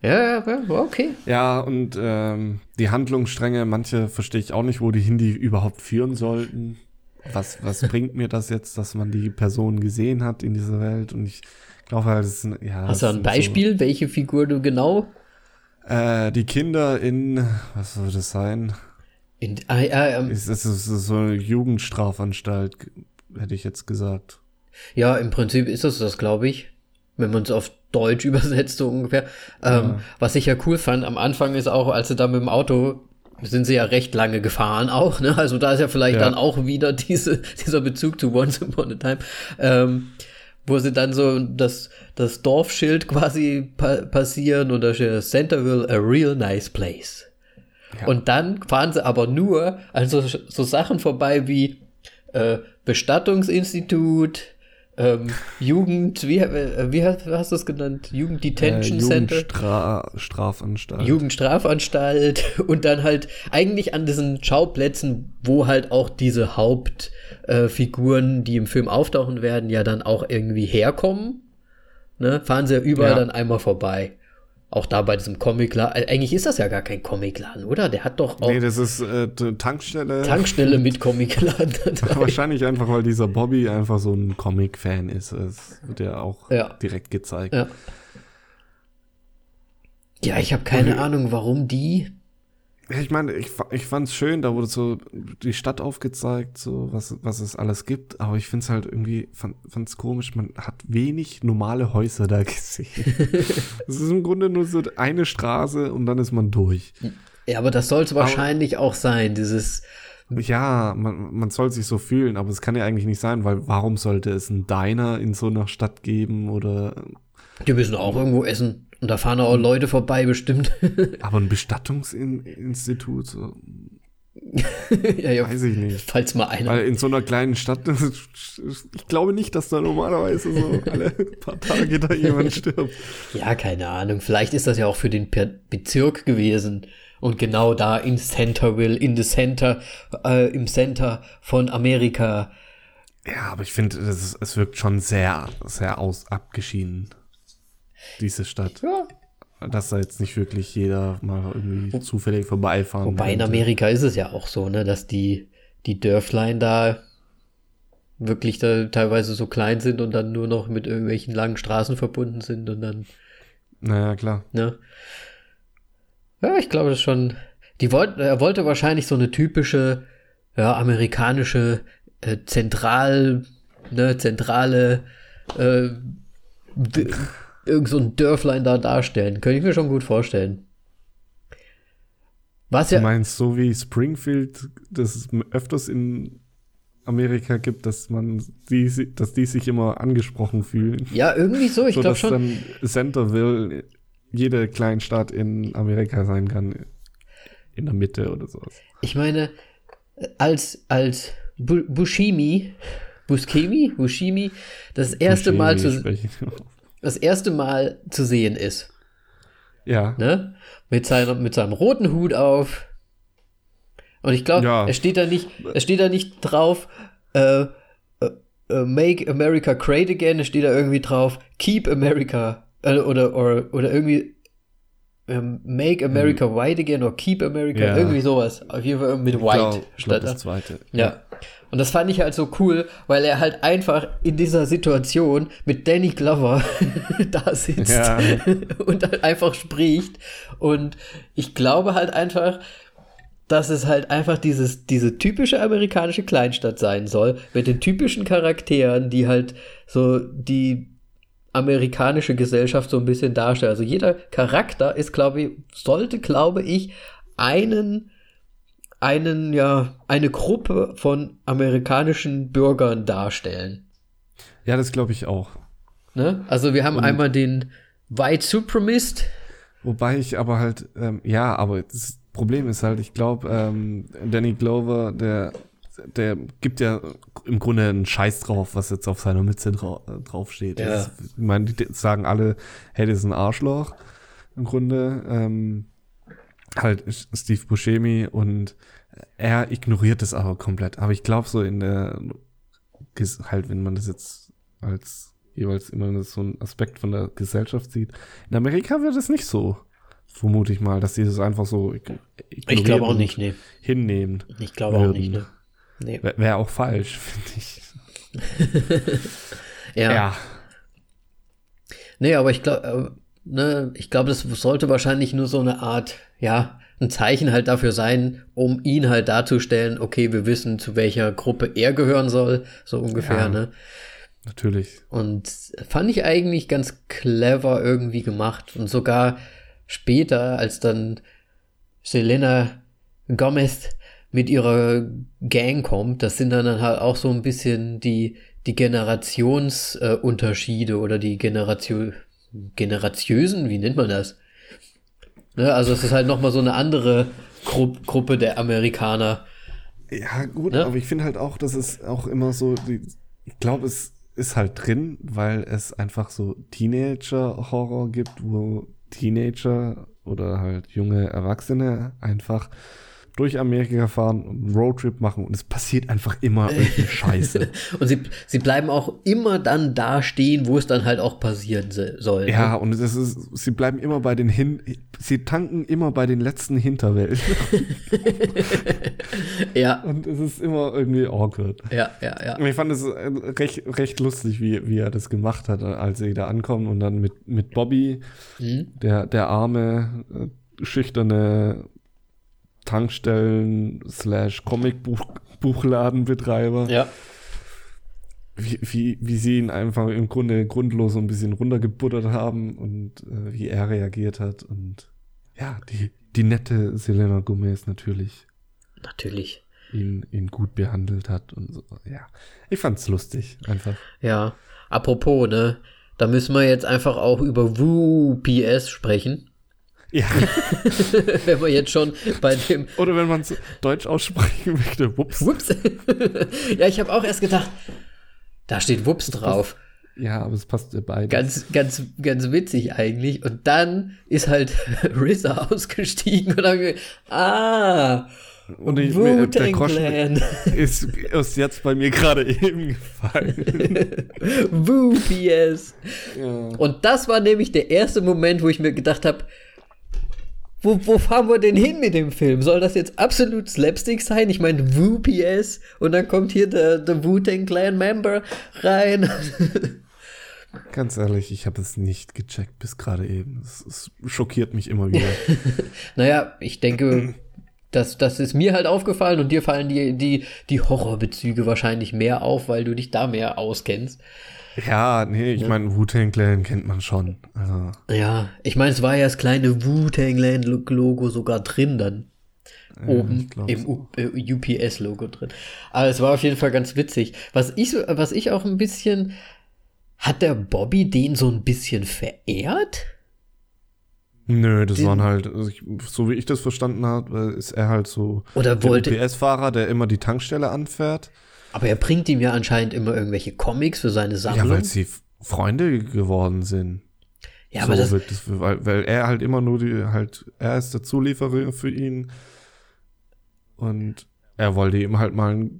Ja, okay. Ja, und ähm, die Handlungsstränge, manche verstehe ich auch nicht, wo die hin die überhaupt führen sollten. Was, was bringt mir das jetzt, dass man die Person gesehen hat in dieser Welt? Und ich glaube halt, es ist, ja. Hast du ein Beispiel, welche Figur du genau? So, äh, die Kinder in, was soll das sein? In, ah, ja, ähm, Es ist, es ist so eine Jugendstrafanstalt, hätte ich jetzt gesagt. Ja, im Prinzip ist es das, glaube ich. Wenn man es auf Deutsch übersetzt, so ungefähr. Ähm, Was ich ja cool fand, am Anfang ist auch, als sie da mit dem Auto sind sie ja recht lange gefahren auch, ne? Also da ist ja vielleicht Ja. dann auch wieder diese, dieser Bezug zu Once Upon a Time, ähm, wo sie dann so das, das Dorfschild quasi pa passieren und da steht Centerville, a real nice place. Ja. Und dann fahren sie aber nur an so, so Sachen vorbei wie äh, Bestattungsinstitut, ähm, Jugend, wie, äh, wie hast, hast du es genannt? Jugend Detention äh, Center. Jugendstrafanstalt. Jugendstrafanstalt und dann halt eigentlich an diesen Schauplätzen, wo halt auch diese Hauptfiguren, äh, die im Film auftauchen werden, ja dann auch irgendwie herkommen. Ne? Fahren sie ja überall Ja. dann einmal vorbei. Auch da bei diesem Comicladen. Äh, Eigentlich ist das ja gar kein Comicladen, oder? Der hat doch auch nee, das ist äh, Tankstelle. Tankstelle mit Comicladen. Wahrscheinlich einfach, weil dieser Bobby einfach so ein Comic-Fan ist. Das wird ja auch Ja. direkt gezeigt. Ja. Ja, ich habe keine. Ahnung, warum die. Ich meine, ich, ich fand es schön, da wurde so die Stadt aufgezeigt, so was, was es alles gibt, aber ich finde es halt irgendwie, fand es komisch, man hat wenig normale Häuser da gesehen. Es ist im Grunde nur so eine Straße und dann ist man durch. Ja, aber das soll es wahrscheinlich auch sein, dieses. Ja, man, man soll sich so fühlen, aber es kann ja eigentlich nicht sein, weil warum sollte es einen Diner in so einer Stadt geben oder. Die müssen auch irgendwo essen. Und da fahren auch Leute vorbei, bestimmt. Aber ein Bestattungsinstitut, so. ja, ja, weiß ich nicht. Falls mal einer. Weil in so einer kleinen Stadt, ich glaube nicht, dass da normalerweise so alle paar Tage da jemand stirbt. Ja, keine Ahnung. Vielleicht ist das ja auch für den Bezirk gewesen. Und genau da in Centerville, in the Center, äh, im Center von Amerika. Ja, aber ich finde, es wirkt schon sehr, sehr aus abgeschieden diese Stadt. Ja. Dass da jetzt nicht wirklich jeder mal irgendwie zufällig vorbeifahren Wobei könnte. in Amerika ist es ja auch so, ne, dass die, die Dörflein da wirklich da teilweise so klein sind und dann nur noch mit irgendwelchen langen Straßen verbunden sind und dann. Naja, klar. Ne? Ja, ich glaube das schon. Die wollt, er wollte wahrscheinlich so eine typische, ja, amerikanische äh, Zentral, ne, zentrale äh, irgend so ein Dörflein da darstellen. Könnte ich mir schon gut vorstellen. Was ja. Du meinst, so wie Springfield, das es öfters in Amerika gibt, dass man die, dass die sich immer angesprochen fühlen. Ja, irgendwie so, ich so, glaube schon. dann Centerville jede Kleinstadt in Amerika sein kann. In der Mitte oder sowas. Ich meine, als, als Bushimi, Buskemi, Bushimi, das erste Bushimi Mal zu, das erste Mal zu sehen ist. Ja. Ne? Mit, seinem, mit seinem roten Hut auf. Und ich glaube, ja. er steht da nicht, er steht da nicht drauf, äh, äh, äh, Make America Great Again, es steht da irgendwie drauf, Keep America äh, oder, oder, oder irgendwie ähm, Make America hm. White Again oder Keep America, ja. irgendwie sowas. Auf jeden Fall mit White glaub, statt. Das zweite. ja. ja. Und das fand ich halt so cool, weil er halt einfach in dieser Situation mit Danny Glover da sitzt ja. und halt einfach spricht. Und ich glaube halt einfach, dass es halt einfach dieses, diese typische amerikanische Kleinstadt sein soll, mit den typischen Charakteren, die halt so die amerikanische Gesellschaft so ein bisschen darstellen. Also jeder Charakter ist, glaube ich, sollte, glaube ich, einen einen, ja, eine Gruppe von amerikanischen Bürgern darstellen. Ja, das glaube ich auch. Ne? Also wir haben Und einmal den White Supremist. Wobei ich aber halt, ähm, ja, aber das Problem ist halt, ich glaube, ähm, Danny Glover, der, der gibt ja im Grunde einen Scheiß drauf, was jetzt auf seiner Mütze dra draufsteht. Ja. Ich meine, die sagen alle, hey, das ist ein Arschloch im Grunde. Ähm, halt Steve Buscemi und er ignoriert es aber komplett. Aber ich glaube so in der, halt wenn man das jetzt als jeweils immer so ein Aspekt von der Gesellschaft sieht, in Amerika wird es nicht so, vermute ich mal, dass sie das einfach so Ich glaube auch nicht, nee. Hinnehmen. Ich glaube auch nicht, ne. Nee. Wäre wär auch falsch, finde ich. ja. ja. Nee, aber ich glaube, äh, ne, ich glaube, das sollte wahrscheinlich nur so eine Art, ja, ein Zeichen halt dafür sein, um ihn halt darzustellen, okay, wir wissen, zu welcher Gruppe er gehören soll, so ungefähr, ja, ne? Natürlich. Und fand ich eigentlich ganz clever irgendwie gemacht. Und sogar später, als dann Selena Gomez mit ihrer Gang kommt, das sind dann halt auch so ein bisschen die, die Generationsunterschiede äh, oder die Generation, Generatiösen, wie nennt man das? Ne? Also es ist halt nochmal so eine andere Gru Gruppe der Amerikaner. Ja, gut, ne? aber ich finde halt auch, dass es auch immer so, ich glaube, es ist halt drin, weil es einfach so Teenager-Horror gibt, wo Teenager oder halt junge Erwachsene einfach durch Amerika fahren und einen Roadtrip machen und es passiert einfach immer irgendeine Scheiße. und sie, sie bleiben auch immer dann da stehen, wo es dann halt auch passieren soll. Ja, ne? und es ist, sie bleiben immer bei den Hin, sie tanken immer bei den letzten Hinterwelten. ja. Und es ist immer irgendwie awkward. Ja, ja, ja. Und ich fand es äh, recht, recht lustig, wie, wie er das gemacht hat, als sie da ankommen und dann mit, mit Bobby, mhm. der, der arme, äh, schüchterne Tankstellen slash Comicbuchladenbetreiber. Ja. Wie, wie, wie sie ihn einfach im Grunde grundlos so ein bisschen runtergebuttert haben und äh, wie er reagiert hat. Und ja, die, die nette Selena Gomez natürlich. Natürlich. Ihn, ihn gut behandelt hat und so. Ja, ich fand's lustig, einfach. Ja, apropos, ne? Da müssen wir jetzt einfach auch über Woo PS sprechen. Ja. wenn man jetzt schon bei dem. Oder wenn man es Deutsch aussprechen möchte. Wups. Wups. ja, ich habe auch erst gedacht, da steht Wups drauf. Ja, aber es passt ja beide. Ganz, ganz, ganz witzig eigentlich. Und dann ist halt RZA ausgestiegen und dann, ah, und ich, mir, der Groschen ist, ist jetzt bei mir gerade eben gefallen. Woo PS. Ja. Und das war nämlich der erste Moment, wo ich mir gedacht habe, wo, wo fahren wir denn hin mit dem Film? Soll das jetzt absolut Slapstick sein? Ich meine, Wu PS und dann kommt hier der, der Wu-Tang Clan Member rein. Ganz ehrlich, ich habe es nicht gecheckt bis gerade eben. Es, es, schockiert mich immer wieder. naja, ich denke, das, das ist mir halt aufgefallen und dir fallen die, die, die Horrorbezüge wahrscheinlich mehr auf, weil du dich da mehr auskennst. Ja, nee, ich ja. meine, Wu-Tang Clan kennt man schon. Also. Ja, ich meine, es war ja das kleine Wu-Tang Clan Logo sogar drin dann. Ja, oben im UPS-Logo äh, drin. Aber es war auf jeden Fall ganz witzig. Was ich, was ich auch ein bisschen. Hat der Bobby den so ein bisschen verehrt? Nö, das den, waren halt, also ich, so wie ich das verstanden habe, ist er halt so oder wollte, der UPS-Fahrer, der immer die Tankstelle anfährt. Aber er bringt ihm ja anscheinend immer irgendwelche Comics für seine Sammlung. Ja, weil sie Freunde geworden sind. Ja, so aber das, das weil, weil, er halt immer nur die, halt, er ist der Zulieferer für ihn. Und er wollte ihm halt mal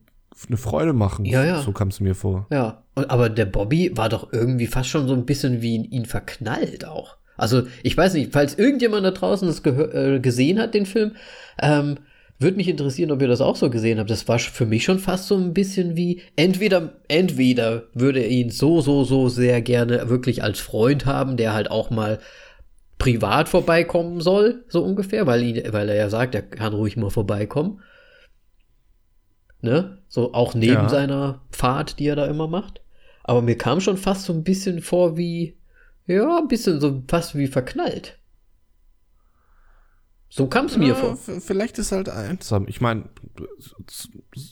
eine Freude machen. Ja, ja. So kam es mir vor. Ja, und, aber der Bobby war doch irgendwie fast schon so ein bisschen wie in ihn verknallt auch. Also, ich weiß nicht, falls irgendjemand da draußen das äh, gesehen hat, den Film, ähm, würde mich interessieren, ob ihr das auch so gesehen habt. Das war für mich schon fast so ein bisschen wie, entweder, entweder würde er ihn so, so, so sehr gerne wirklich als Freund haben, der halt auch mal privat vorbeikommen soll, so ungefähr, weil, ihn, weil er ja sagt, er kann ruhig mal vorbeikommen. Ne? So auch neben ja. seiner Fahrt, die er da immer macht. Aber mir kam schon fast so ein bisschen vor wie, ja, ein bisschen so fast wie verknallt. So kam es mir ja, vor. Vielleicht ist halt einsam. Ich meine, es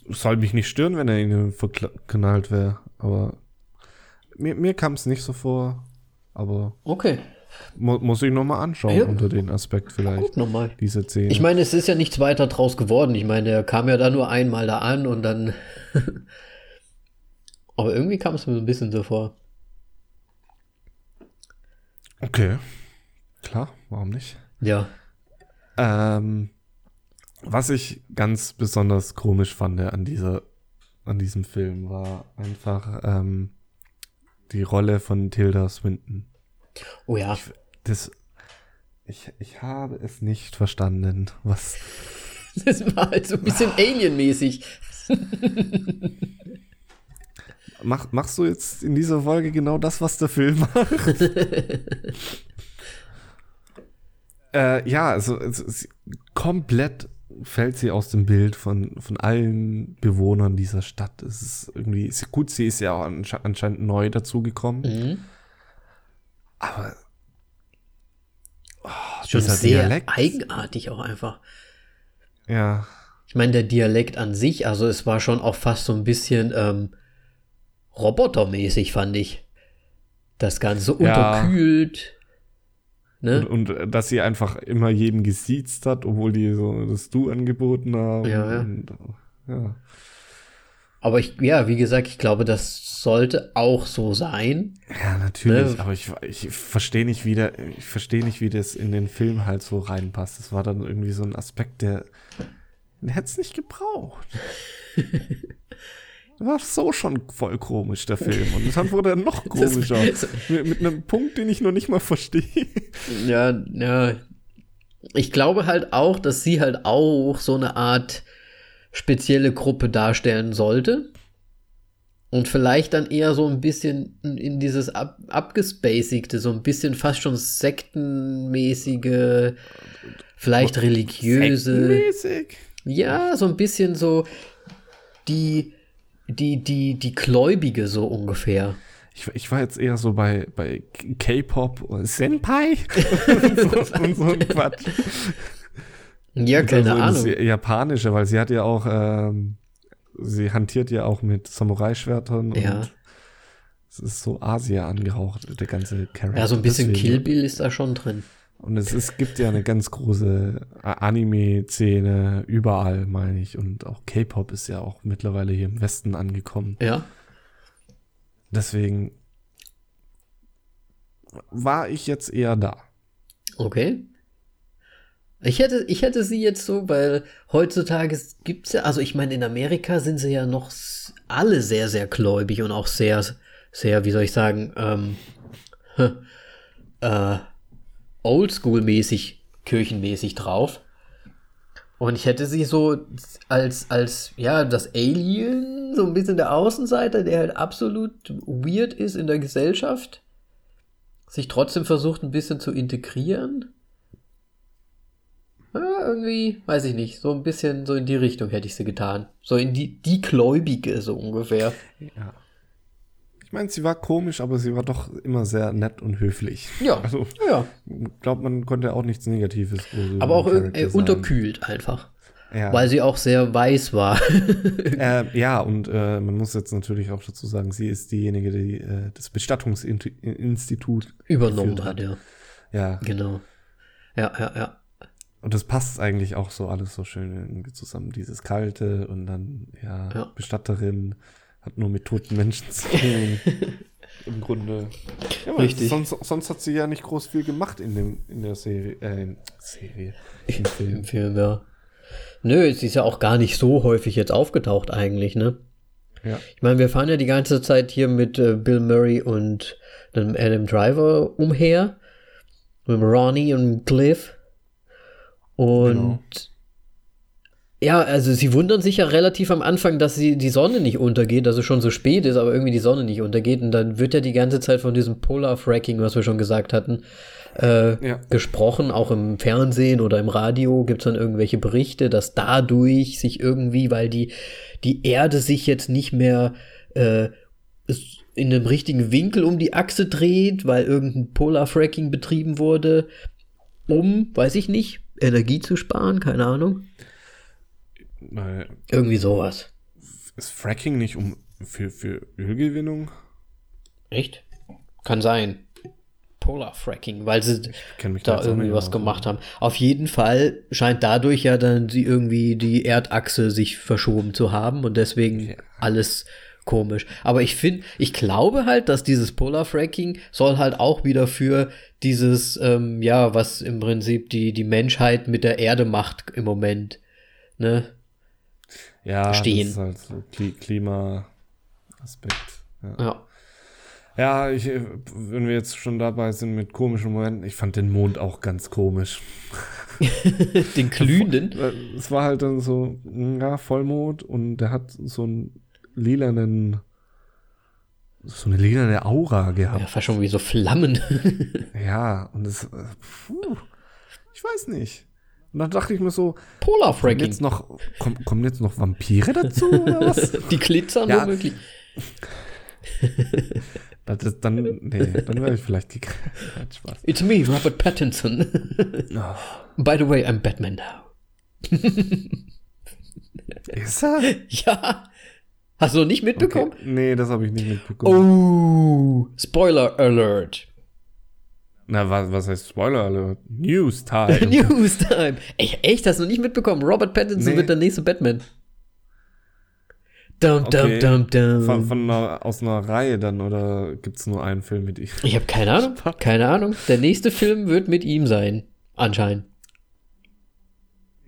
soll mich nicht stören, wenn er irgendwie verknallt wäre. Aber mir, mir kam es nicht so vor. Aber. Okay. Mu muss ich nochmal anschauen ja. unter den Aspekt vielleicht. Guck nochmal. Diese Szene. Ich meine, es ist ja nichts weiter draus geworden. Ich meine, er kam ja da nur einmal da an und dann. aber irgendwie kam es mir ein bisschen so vor. Okay. Klar, warum nicht? Ja. Ähm, was ich ganz besonders komisch fand an dieser, an diesem Film war einfach ähm, die Rolle von Tilda Swinton. Oh ja. Ich, das, ich, ich habe es nicht verstanden, was. Das war halt so ein bisschen Alien-mäßig. Mach, machst du jetzt in dieser Folge genau das, was der Film macht? Äh, ja, also, also komplett fällt sie aus dem Bild von, von allen Bewohnern dieser Stadt. Es ist irgendwie, gut, sie ist ja auch anscheinend neu dazugekommen. Mhm. Aber oh, schon sehr Dialekt. eigenartig auch einfach. Ja. Ich meine, der Dialekt an sich, also es war schon auch fast so ein bisschen ähm, robotermäßig, fand ich. Das Ganze so ja. Ne? Und, und, dass sie einfach immer jeden gesiezt hat, obwohl die so das Du angeboten haben. Ja, ja. Und, ja. Aber ich, ja, wie gesagt, ich glaube, das sollte auch so sein. Ja, natürlich, ne? aber ich, ich verstehe nicht, wie der, ich verstehe nicht, wie das in den Film halt so reinpasst. Das war dann irgendwie so ein Aspekt, der Den hätte es nicht gebraucht. war so schon voll komisch, der Film. Und dann wurde er noch komischer. mit, mit einem Punkt, den ich noch nicht mal verstehe. Ja, ja. Ich glaube halt auch, dass sie halt auch so eine Art spezielle Gruppe darstellen sollte. Und vielleicht dann eher so ein bisschen in dieses ab abgespacigte, so ein bisschen fast schon sektenmäßige, vielleicht religiöse. Sektenmäßig? Ja, so ein bisschen so die, die, die, die Gläubige so ungefähr. Ich, ich war jetzt eher so bei, bei K-Pop und Senpai und, so, und so ein Quatsch. Ja, keine also Ahnung. Japanische, weil sie hat ja auch, ähm, sie hantiert ja auch mit Samurai-Schwertern Ja. und es ist so Asia angehaucht, der ganze Charakter. Ja, so ein bisschen Deswegen. Kill Bill ist da schon drin. Und es, es gibt ja eine ganz große Anime-Szene überall, meine ich. Und auch K-Pop ist ja auch mittlerweile hier im Westen angekommen. Ja. Deswegen war ich jetzt eher da. Okay. Ich hätte, ich hätte sie jetzt so, weil heutzutage gibt's ja, also ich meine, in Amerika sind sie ja noch alle sehr, sehr gläubig und auch sehr, sehr, wie soll ich sagen, ähm, äh, oldschool-mäßig, kirchenmäßig drauf. Und ich hätte sie so als, als, ja, das Alien, so ein bisschen der Außenseiter, der halt absolut weird ist in der Gesellschaft, sich trotzdem versucht, ein bisschen zu integrieren. Ja, irgendwie, weiß ich nicht, so ein bisschen so in die Richtung hätte ich sie getan. So in die, die Gläubige, so ungefähr. Ja. Ich meine, sie war komisch, aber sie war doch immer sehr nett und höflich. Ja, Also, ja. ich glaube, man konnte auch nichts Negatives Aber auch äh, unterkühlt einfach. Ja. Weil sie auch sehr weiß war. Äh, ja, und äh, man muss jetzt natürlich auch dazu sagen, sie ist diejenige, die äh, das Bestattungsinstitut Übernommen geführt hat, ja. Ja, Genau. Ja, ja, ja. und das passt eigentlich auch so alles so schön zusammen. Dieses Kalte und dann, ja, Ja. Bestatterin hat nur mit toten Menschen zu tun. Im Grunde. Ja, aber Richtig. Sonst, sonst hat sie ja nicht groß viel gemacht in, dem, in der Serie. Äh, in Serie. Im Film. Im Film, ja. Nö, sie ist ja auch gar nicht so häufig jetzt aufgetaucht eigentlich, ne? Ja. Ich meine, wir fahren ja die ganze Zeit hier mit äh, Bill Murray und einem Adam Driver umher. Mit Ronnie und Cliff. Und Genau. Ja, also sie wundern sich ja relativ am Anfang, dass sie die Sonne nicht untergeht, dass es schon so spät ist, aber irgendwie die Sonne nicht untergeht. Und dann wird ja die ganze Zeit von diesem Polar-Fracking, was wir schon gesagt hatten, äh, Ja. gesprochen, auch im Fernsehen oder im Radio gibt es dann irgendwelche Berichte, dass dadurch sich irgendwie, weil die, die Erde sich jetzt nicht mehr äh, in einem richtigen Winkel um die Achse dreht, weil irgendein Polar-Fracking betrieben wurde, um, weiß ich nicht, Energie zu sparen, keine Ahnung. Weil Irgendwie sowas. ist Fracking nicht um für, für Ölgewinnung? Echt? Kann sein. Polar Fracking, weil sie da da irgendwie was gemacht haben. Auf jeden Fall scheint dadurch ja dann sie irgendwie die Erdachse sich verschoben zu haben und deswegen Ja. alles komisch. Aber ich finde, ich glaube halt, dass dieses Polar Fracking soll halt auch wieder für dieses, ähm, ja, was im Prinzip die, die Menschheit mit der Erde macht im Moment. Ne? Ja, stehen. das ist halt so Kli Klima-Aspekt. Ja. Ja. ja, ich, äh, wenn wir jetzt schon dabei sind mit komischen Momenten, ich fand den Mond auch ganz komisch. Den glühenden. Äh, Es war halt dann so, ja, Vollmond und der hat so einen lilanen, so eine lilane Aura Ja, gehabt. fast schon wie so Flammen. Ja, und es, äh, puh, ich weiß nicht. Und dann dachte ich mir so, Polar kommen jetzt noch, kommen, kommen jetzt noch Vampire dazu oder was? Die glitzern Ja. womöglich. Das ist dann, nee, dann wäre ich vielleicht. Hat Spaß. It's me, Robert Pattinson. By the way, I'm Batman now. Ist er? Ja. Hast du noch nicht mitbekommen? Okay. Nee, das habe ich nicht mitbekommen. Oh, Spoiler Alert. Na, was, was heißt Spoiler Alert? News Time. News Time. Echt, echt, hast du noch nicht mitbekommen? Robert Pattinson Nee. wird der nächste Batman. Dum, Okay. dum, dum, dum. Von, von einer, aus einer Reihe dann oder gibt es nur einen Film mit ihm? ich habe keine Ahnung. Keine Ahnung. Der nächste Film wird mit ihm sein. Anscheinend.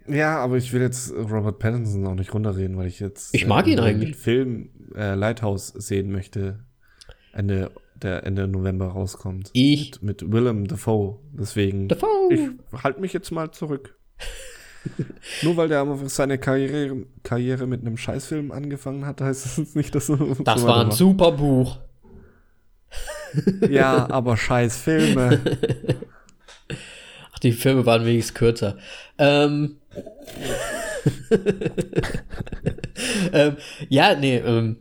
Ja, aber ich will jetzt Robert Pattinson auch nicht runterreden, weil ich jetzt Ich mag ihn äh, eigentlich. den Film äh, Lighthouse sehen möchte. Ende, der Ende November rauskommt. Ich- Mit, mit Willem Dafoe. Deswegen. Dafoe. Ich halte mich jetzt mal zurück. Nur weil der seine Karriere, Karriere mit einem Scheißfilm angefangen hat, heißt das jetzt nicht, dass so Das war ein super Buch. Ja, aber Scheißfilme. Ach, die Filme waren wenigstens kürzer. Ähm. ähm, ja, nee, ähm.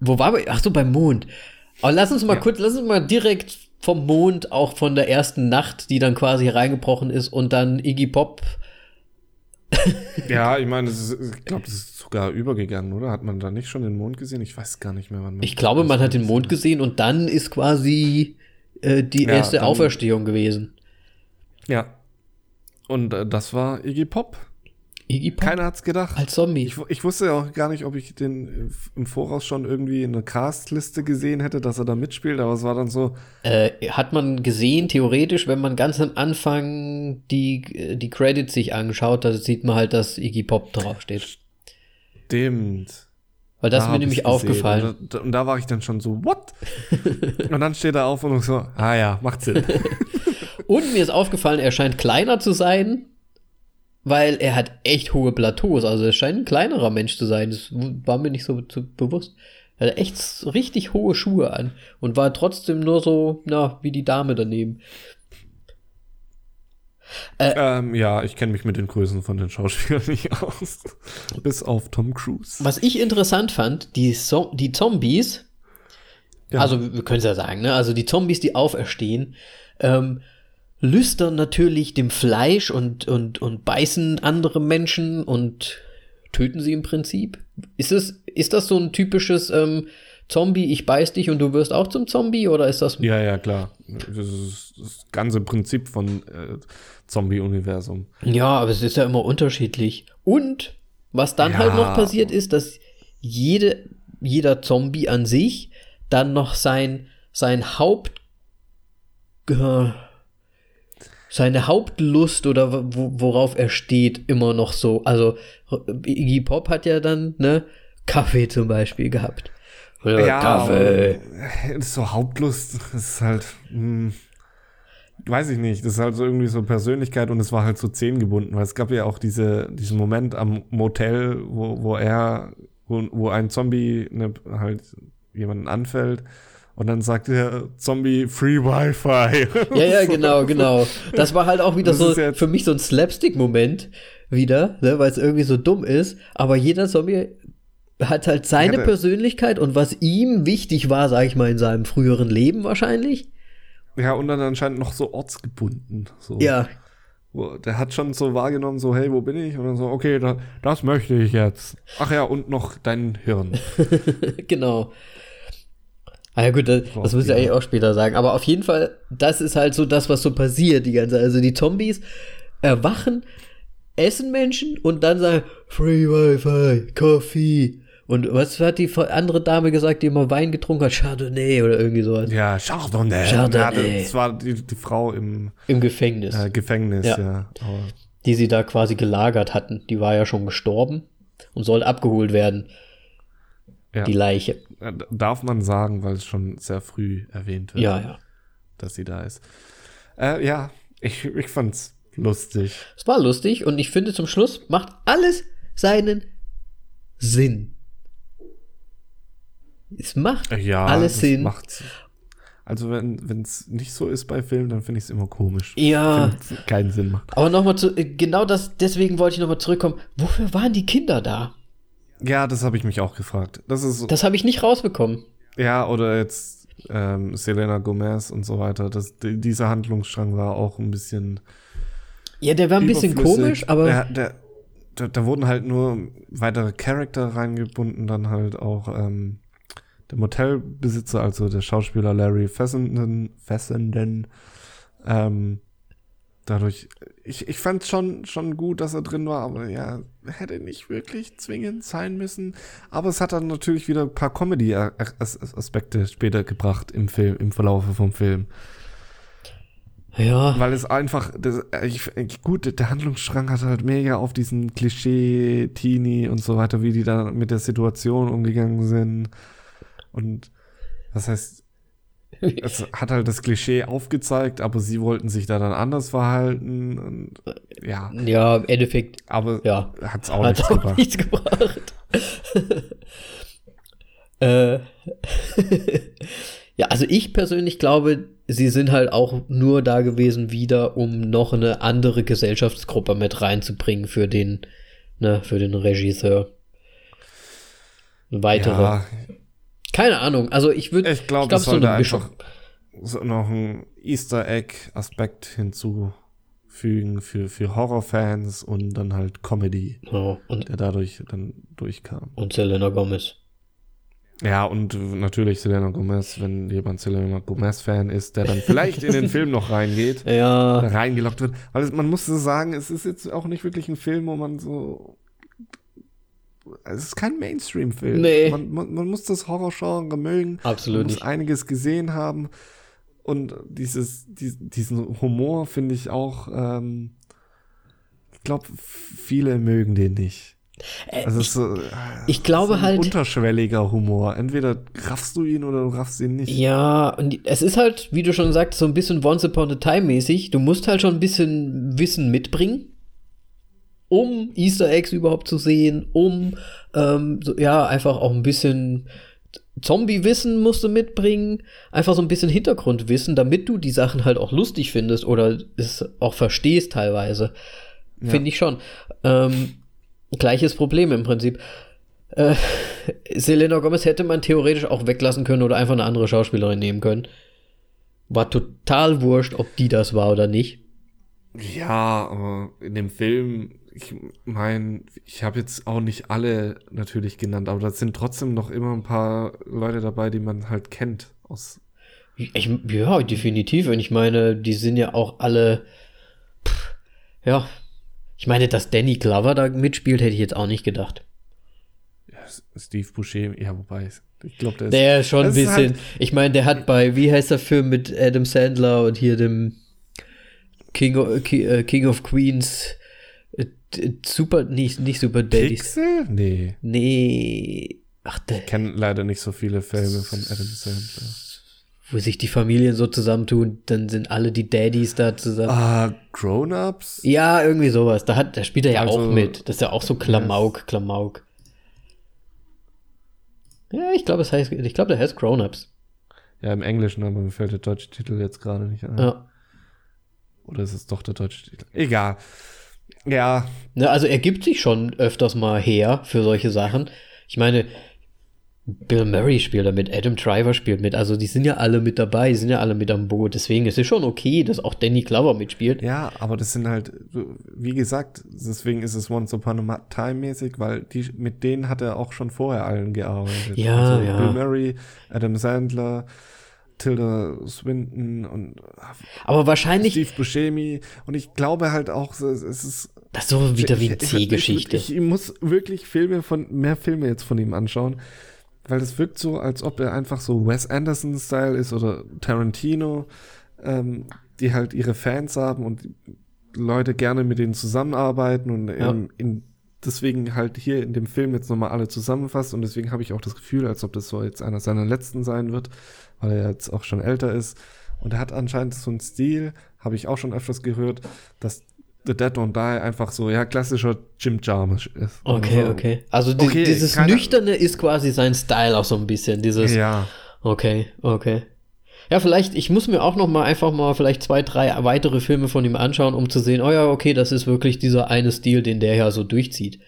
Wo war wir? Ach so, beim Mond. Aber lass uns mal Ja. kurz, lass uns mal direkt vom Mond, auch von der ersten Nacht, die dann quasi reingebrochen ist und dann Iggy Pop. ja, ich meine, ist- ich glaube, das ist sogar übergegangen, oder? Hat man da nicht schon den Mond gesehen? Ich weiß gar nicht mehr, wann man Ich glaube, man hat den Mond gesehen und dann ist quasi äh, die Ja, erste dann- Auferstehung gewesen. Ja. Und äh, das war Iggy Pop. Iggy Pop Keiner hat's gedacht. als Zombie. Ich, ich wusste ja auch gar nicht, ob ich den äh, im Voraus schon irgendwie in der Castliste gesehen hätte, dass er da mitspielt, aber es war dann so, Äh, hat man gesehen, theoretisch, wenn man ganz am Anfang die, die Credits sich anschaut, da sieht man halt, dass Iggy Pop draufsteht. stimmt. Weil das Da ist mir nämlich aufgefallen. Und da, und da war ich dann schon so, what? und dann steht er auf und so, ah ja, macht Sinn. Und mir ist aufgefallen, er scheint kleiner zu sein, weil er hat echt hohe Plateaus. Also er scheint ein kleinerer Mensch zu sein. Das war mir nicht so, so bewusst. Er hat echt richtig hohe Schuhe an und war trotzdem nur so, na, wie die Dame daneben. ähm, ja, ich kenne mich mit den Größen von den Schauspielern nicht aus. Bis auf Tom Cruise. Was ich interessant fand, die, so die Zombies, Ja. also wir können es ja sagen, ne? Also die Zombies, die auferstehen, ähm, lüstern natürlich dem Fleisch und, und, und beißen andere Menschen und töten sie im Prinzip. Ist es, ist das so ein typisches ähm, Zombie, ich beiß dich und du wirst auch zum Zombie oder ist das. Ja, ja, klar. Das ist das ganze Prinzip von äh, Zombie-Universum. Ja, aber es ist ja immer unterschiedlich. Und was dann Ja. halt noch passiert ist, dass jede, jeder Zombie an sich dann noch sein, sein Haupt, äh, seine Hauptlust oder wo, worauf er steht, immer noch so. Also Iggy Pop hat ja dann, ne, Kaffee zum Beispiel gehabt. Oder Kaffee. aber, äh, so Hauptlust, das ist halt, hm, weiß ich nicht, das ist halt so irgendwie so Persönlichkeit und es war halt so zehngebunden, weil es gab ja auch diese, diesen Moment am Motel, wo, wo er, wo, wo ein Zombie ne, halt jemanden anfällt und dann sagt der Zombie Free Wi-Fi. Ja, ja, genau, genau. Das war halt auch wieder Das so für mich so ein Slapstick-Moment wieder, ne, weil es irgendwie so dumm ist. Aber jeder Zombie hat halt seine Ja, Persönlichkeit und was ihm wichtig war, sag ich mal, in seinem früheren Leben wahrscheinlich. Ja, und dann anscheinend noch so ortsgebunden. So. Ja, der hat schon so wahrgenommen, so, hey, wo bin ich? Und dann so, okay, da, das möchte ich jetzt. Ach ja, und noch dein Hirn. genau. Ah ja gut, das, Boah, das müsst ihr ja. eigentlich auch später sagen. Aber auf jeden Fall, das ist halt so das, was so passiert die ganze Zeit. Also die Zombies erwachen, essen Menschen und dann sagen, Free Wi-Fi, Coffee. Und was hat die andere Dame gesagt, die immer Wein getrunken hat? Chardonnay oder irgendwie sowas. Ja, Chardonnay. Chardonnay. Ja, das war die, die Frau im Im Gefängnis, äh, Gefängnis, Ja. ja. Die sie da quasi gelagert hatten. Die war ja schon gestorben und soll abgeholt werden, ja. die Leiche. Darf man sagen, weil es schon sehr früh erwähnt wird, Ja, ja. dass sie da ist. Äh, ja, ich, ich fand's lustig. Es war lustig und ich finde zum Schluss macht alles seinen Sinn. Es macht Ja, alles Sinn. Macht, also wenn es nicht so ist bei Filmen, dann finde ich es immer komisch. Ja. Keinen Sinn macht. Aber nochmal zu, äh, genau das, deswegen wollte ich nochmal zurückkommen. Wofür waren die Kinder da? Ja, das habe ich mich auch gefragt. Das ist Das habe ich nicht rausbekommen. ja, oder jetzt ähm, Selena Gomez und so weiter. Das, die, dieser Handlungsstrang war auch ein bisschen Ja, der war ein bisschen komisch, aber Der, der, da, da wurden halt nur weitere Charakter reingebunden, dann halt auch ähm, der Motelbesitzer, also der Schauspieler Larry Fessenden, Fessenden ähm, dadurch, ich, ich fand schon, schon gut, dass er drin war, aber ja, hätte nicht wirklich zwingend sein müssen. Aber es hat dann natürlich wieder ein paar Comedy-Aspekte später gebracht im Film, im Verlaufe vom Film. Ja. Weil es einfach, das, ich, gut, der Handlungsstrang hat halt mega auf diesen Klischee, Teenie und so weiter, wie die da mit der Situation umgegangen sind. Und was heißt, es hat halt das Klischee aufgezeigt, aber sie wollten sich da dann anders verhalten. Und, ja. Ja, im Endeffekt. Aber ja, hat es auch, hat nichts, auch gebracht. nichts gebracht. äh, ja, also ich persönlich glaube, sie sind halt auch nur da gewesen wieder, um noch eine andere Gesellschaftsgruppe mit reinzubringen für den, ne, für den Regisseur. Eine weitere. Ja, Keine Ahnung. Also ich würde, ich glaube, glaub, es so sollte eine Mischung. einfach so noch ein Easter Egg-Aspekt hinzufügen für, für Horrorfans und dann halt Comedy, Oh, und, der dadurch dann durchkam. und Selena Gomez. Ja, und natürlich Selena Gomez, wenn jemand Selena Gomez-Fan ist, der dann vielleicht in den Film noch reingeht, Ja, reingelockt wird. Weil man muss so sagen, es ist jetzt auch nicht wirklich ein Film, wo man so. Es ist kein Mainstream-Film. Nee. Man, man, man muss das Horrorgenre mögen. absolut man muss nicht. einiges gesehen haben. Und dieses, dies, diesen Humor finde ich auch, ähm, ich glaube, viele mögen den nicht. Also es ist so, äh, ich glaube so ein halt- unterschwelliger Humor. Entweder raffst du ihn oder du raffst ihn nicht. Ja, und es ist halt, wie du schon sagst, so ein bisschen Once Upon a Time mäßig. Du musst halt schon ein bisschen Wissen mitbringen, um Easter Eggs überhaupt zu sehen, um ähm, so, ja einfach auch ein bisschen Zombie-Wissen musst du mitbringen, einfach so ein bisschen Hintergrundwissen, damit du die Sachen halt auch lustig findest oder es auch verstehst teilweise. Ja. Finde ich schon. Ähm, gleiches Problem im Prinzip. Äh, Selena Gomez hätte man theoretisch auch weglassen können oder einfach eine andere Schauspielerin nehmen können. War total wurscht, ob die das war oder nicht. Ja, aber in dem Film, ich meine, ich habe jetzt auch nicht alle natürlich genannt, aber da sind trotzdem noch immer ein paar Leute dabei, die man halt kennt aus. Ich, ja, definitiv. Und ich meine, die sind ja auch alle. Pff, ja. Ich meine, dass Danny Glover da mitspielt, hätte ich jetzt auch nicht gedacht. Ja, Steve Buscemi, ja, wobei, ich glaube, der ist. Der ist schon ein bisschen. halt- ich meine, der hat bei, wie heißt der Film mit Adam Sandler und hier dem King of, Ki- äh, King of Queens. Super, nicht, nicht Super Daddies. Pixel? Nee. Nee. Ach, der, Ich kenne leider nicht so viele Filme von Adam Sandler. wo sich die Familien so zusammentun, dann sind alle die Daddies da zusammen. Ah, Grown-Ups? Ja, irgendwie sowas. Da, hat, da spielt er ja Also, auch mit. Das ist ja auch so Klamauk, Klamauk. Ja, ich glaube, es heißt, ich glaube, der heißt Grown-Ups. Ja, im Englischen, aber mir fällt der deutsche Titel jetzt gerade nicht ein. Ja. Oder ist es doch der deutsche Titel? Egal. Ja, Ne, also er gibt sich schon öfters mal her für solche Sachen. Ich meine, Bill Murray spielt da mit, Adam Driver spielt mit, also die sind ja alle mit dabei, die sind ja alle mit am Boot. Deswegen ist es schon okay, dass auch Danny Glover mitspielt. Ja, aber das sind halt, wie gesagt, deswegen ist es Once Upon a Time mäßig, weil die, mit denen hat er auch schon vorher allen gearbeitet. Ja, also ja. Bill Murray, Adam Sandler, Tilda Swinton und Aber wahrscheinlich, Steve Buscemi. Und ich glaube halt auch, es ist das ist so wieder wie Ich- eine ich- C-Geschichte. Ich, ich muss wirklich Filme von, mehr Filme jetzt von ihm anschauen, weil es wirkt so, als ob er einfach so Wes Anderson-Style ist oder Tarantino, ähm, die halt ihre Fans haben und Leute gerne mit denen zusammenarbeiten und Ja. ähm, in, deswegen halt hier in dem Film jetzt nochmal alle zusammenfasst und deswegen habe ich auch das Gefühl, als ob das so jetzt einer seiner letzten sein wird, weil er jetzt auch schon älter ist. Und er hat anscheinend so einen Stil, habe ich auch schon öfters gehört, dass The Dead Don't Die einfach so, ja, klassischer Jim Jarmusch ist. Okay, Also, okay. Also die, Okay, dieses Nüchterne ist quasi sein Style auch so ein bisschen. Dieses, Ja, okay, okay. Ja, vielleicht, ich muss mir auch noch mal einfach mal vielleicht zwei, drei weitere Filme von ihm anschauen, um zu sehen, oh ja, okay, das ist wirklich dieser eine Stil, den der ja so durchzieht.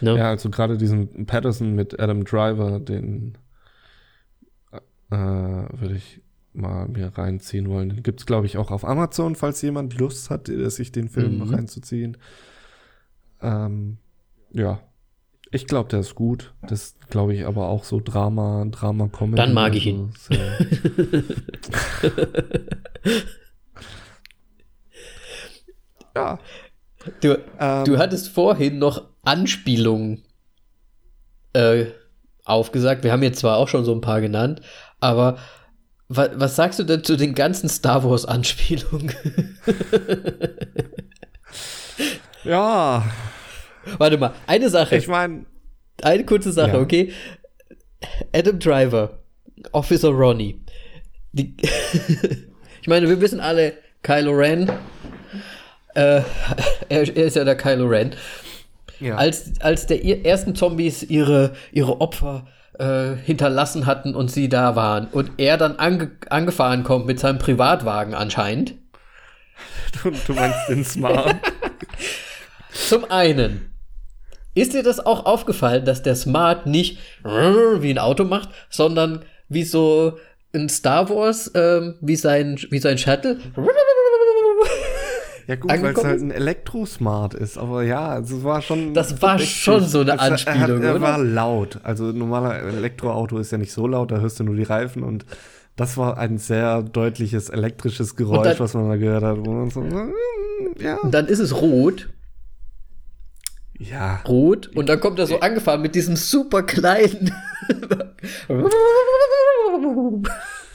Ne? ja, also gerade diesen Patterson mit Adam Driver, den äh, würde ich mal mir reinziehen wollen. Den gibt's glaube ich, auch auf Amazon, falls jemand Lust hat, sich den Film Mhm. reinzuziehen. Ähm, ja. Ich glaube, der ist gut. Das glaube ich aber auch so Drama, Drama, Comedy. Dann mag ich ihn. sehr- ja. Du, Ähm, du hattest vorhin noch Anspielungen äh, aufgesagt. Wir haben jetzt zwar auch schon so ein paar genannt, aber was, was sagst du denn zu den ganzen Star Wars-Anspielungen? Ja, Warte mal, eine Sache. ich meine, Eine kurze Sache, Ja. okay? Adam Driver, Officer Ronnie. Die ich meine, wir wissen alle, Kylo Ren, äh, er, er ist ja der Kylo Ren. ja. Als, als der ersten Zombies ihre, ihre Opfer äh, hinterlassen hatten und sie da waren und er dann ange, angefahren kommt mit seinem Privatwagen anscheinend. du, du meinst den Smart. Zum einen, ist dir das auch aufgefallen, dass der Smart nicht wie ein Auto macht, sondern wie so ein Star Wars, ähm, wie sein, wie sein Shuttle? Ja gut, weil es halt ein Elektro-Smart ist, aber ja, also es war schon. Das war schon so eine Also er, Anspielung, er oder? war laut. Also ein normaler Elektroauto ist ja nicht so laut, da hörst du nur die Reifen und das war ein sehr deutliches elektrisches Geräusch, dann- was man da gehört hat. Wo man so, ja. Und dann ist es rot, Ja. rot, und dann kommt er so angefahren mit diesem super kleinen.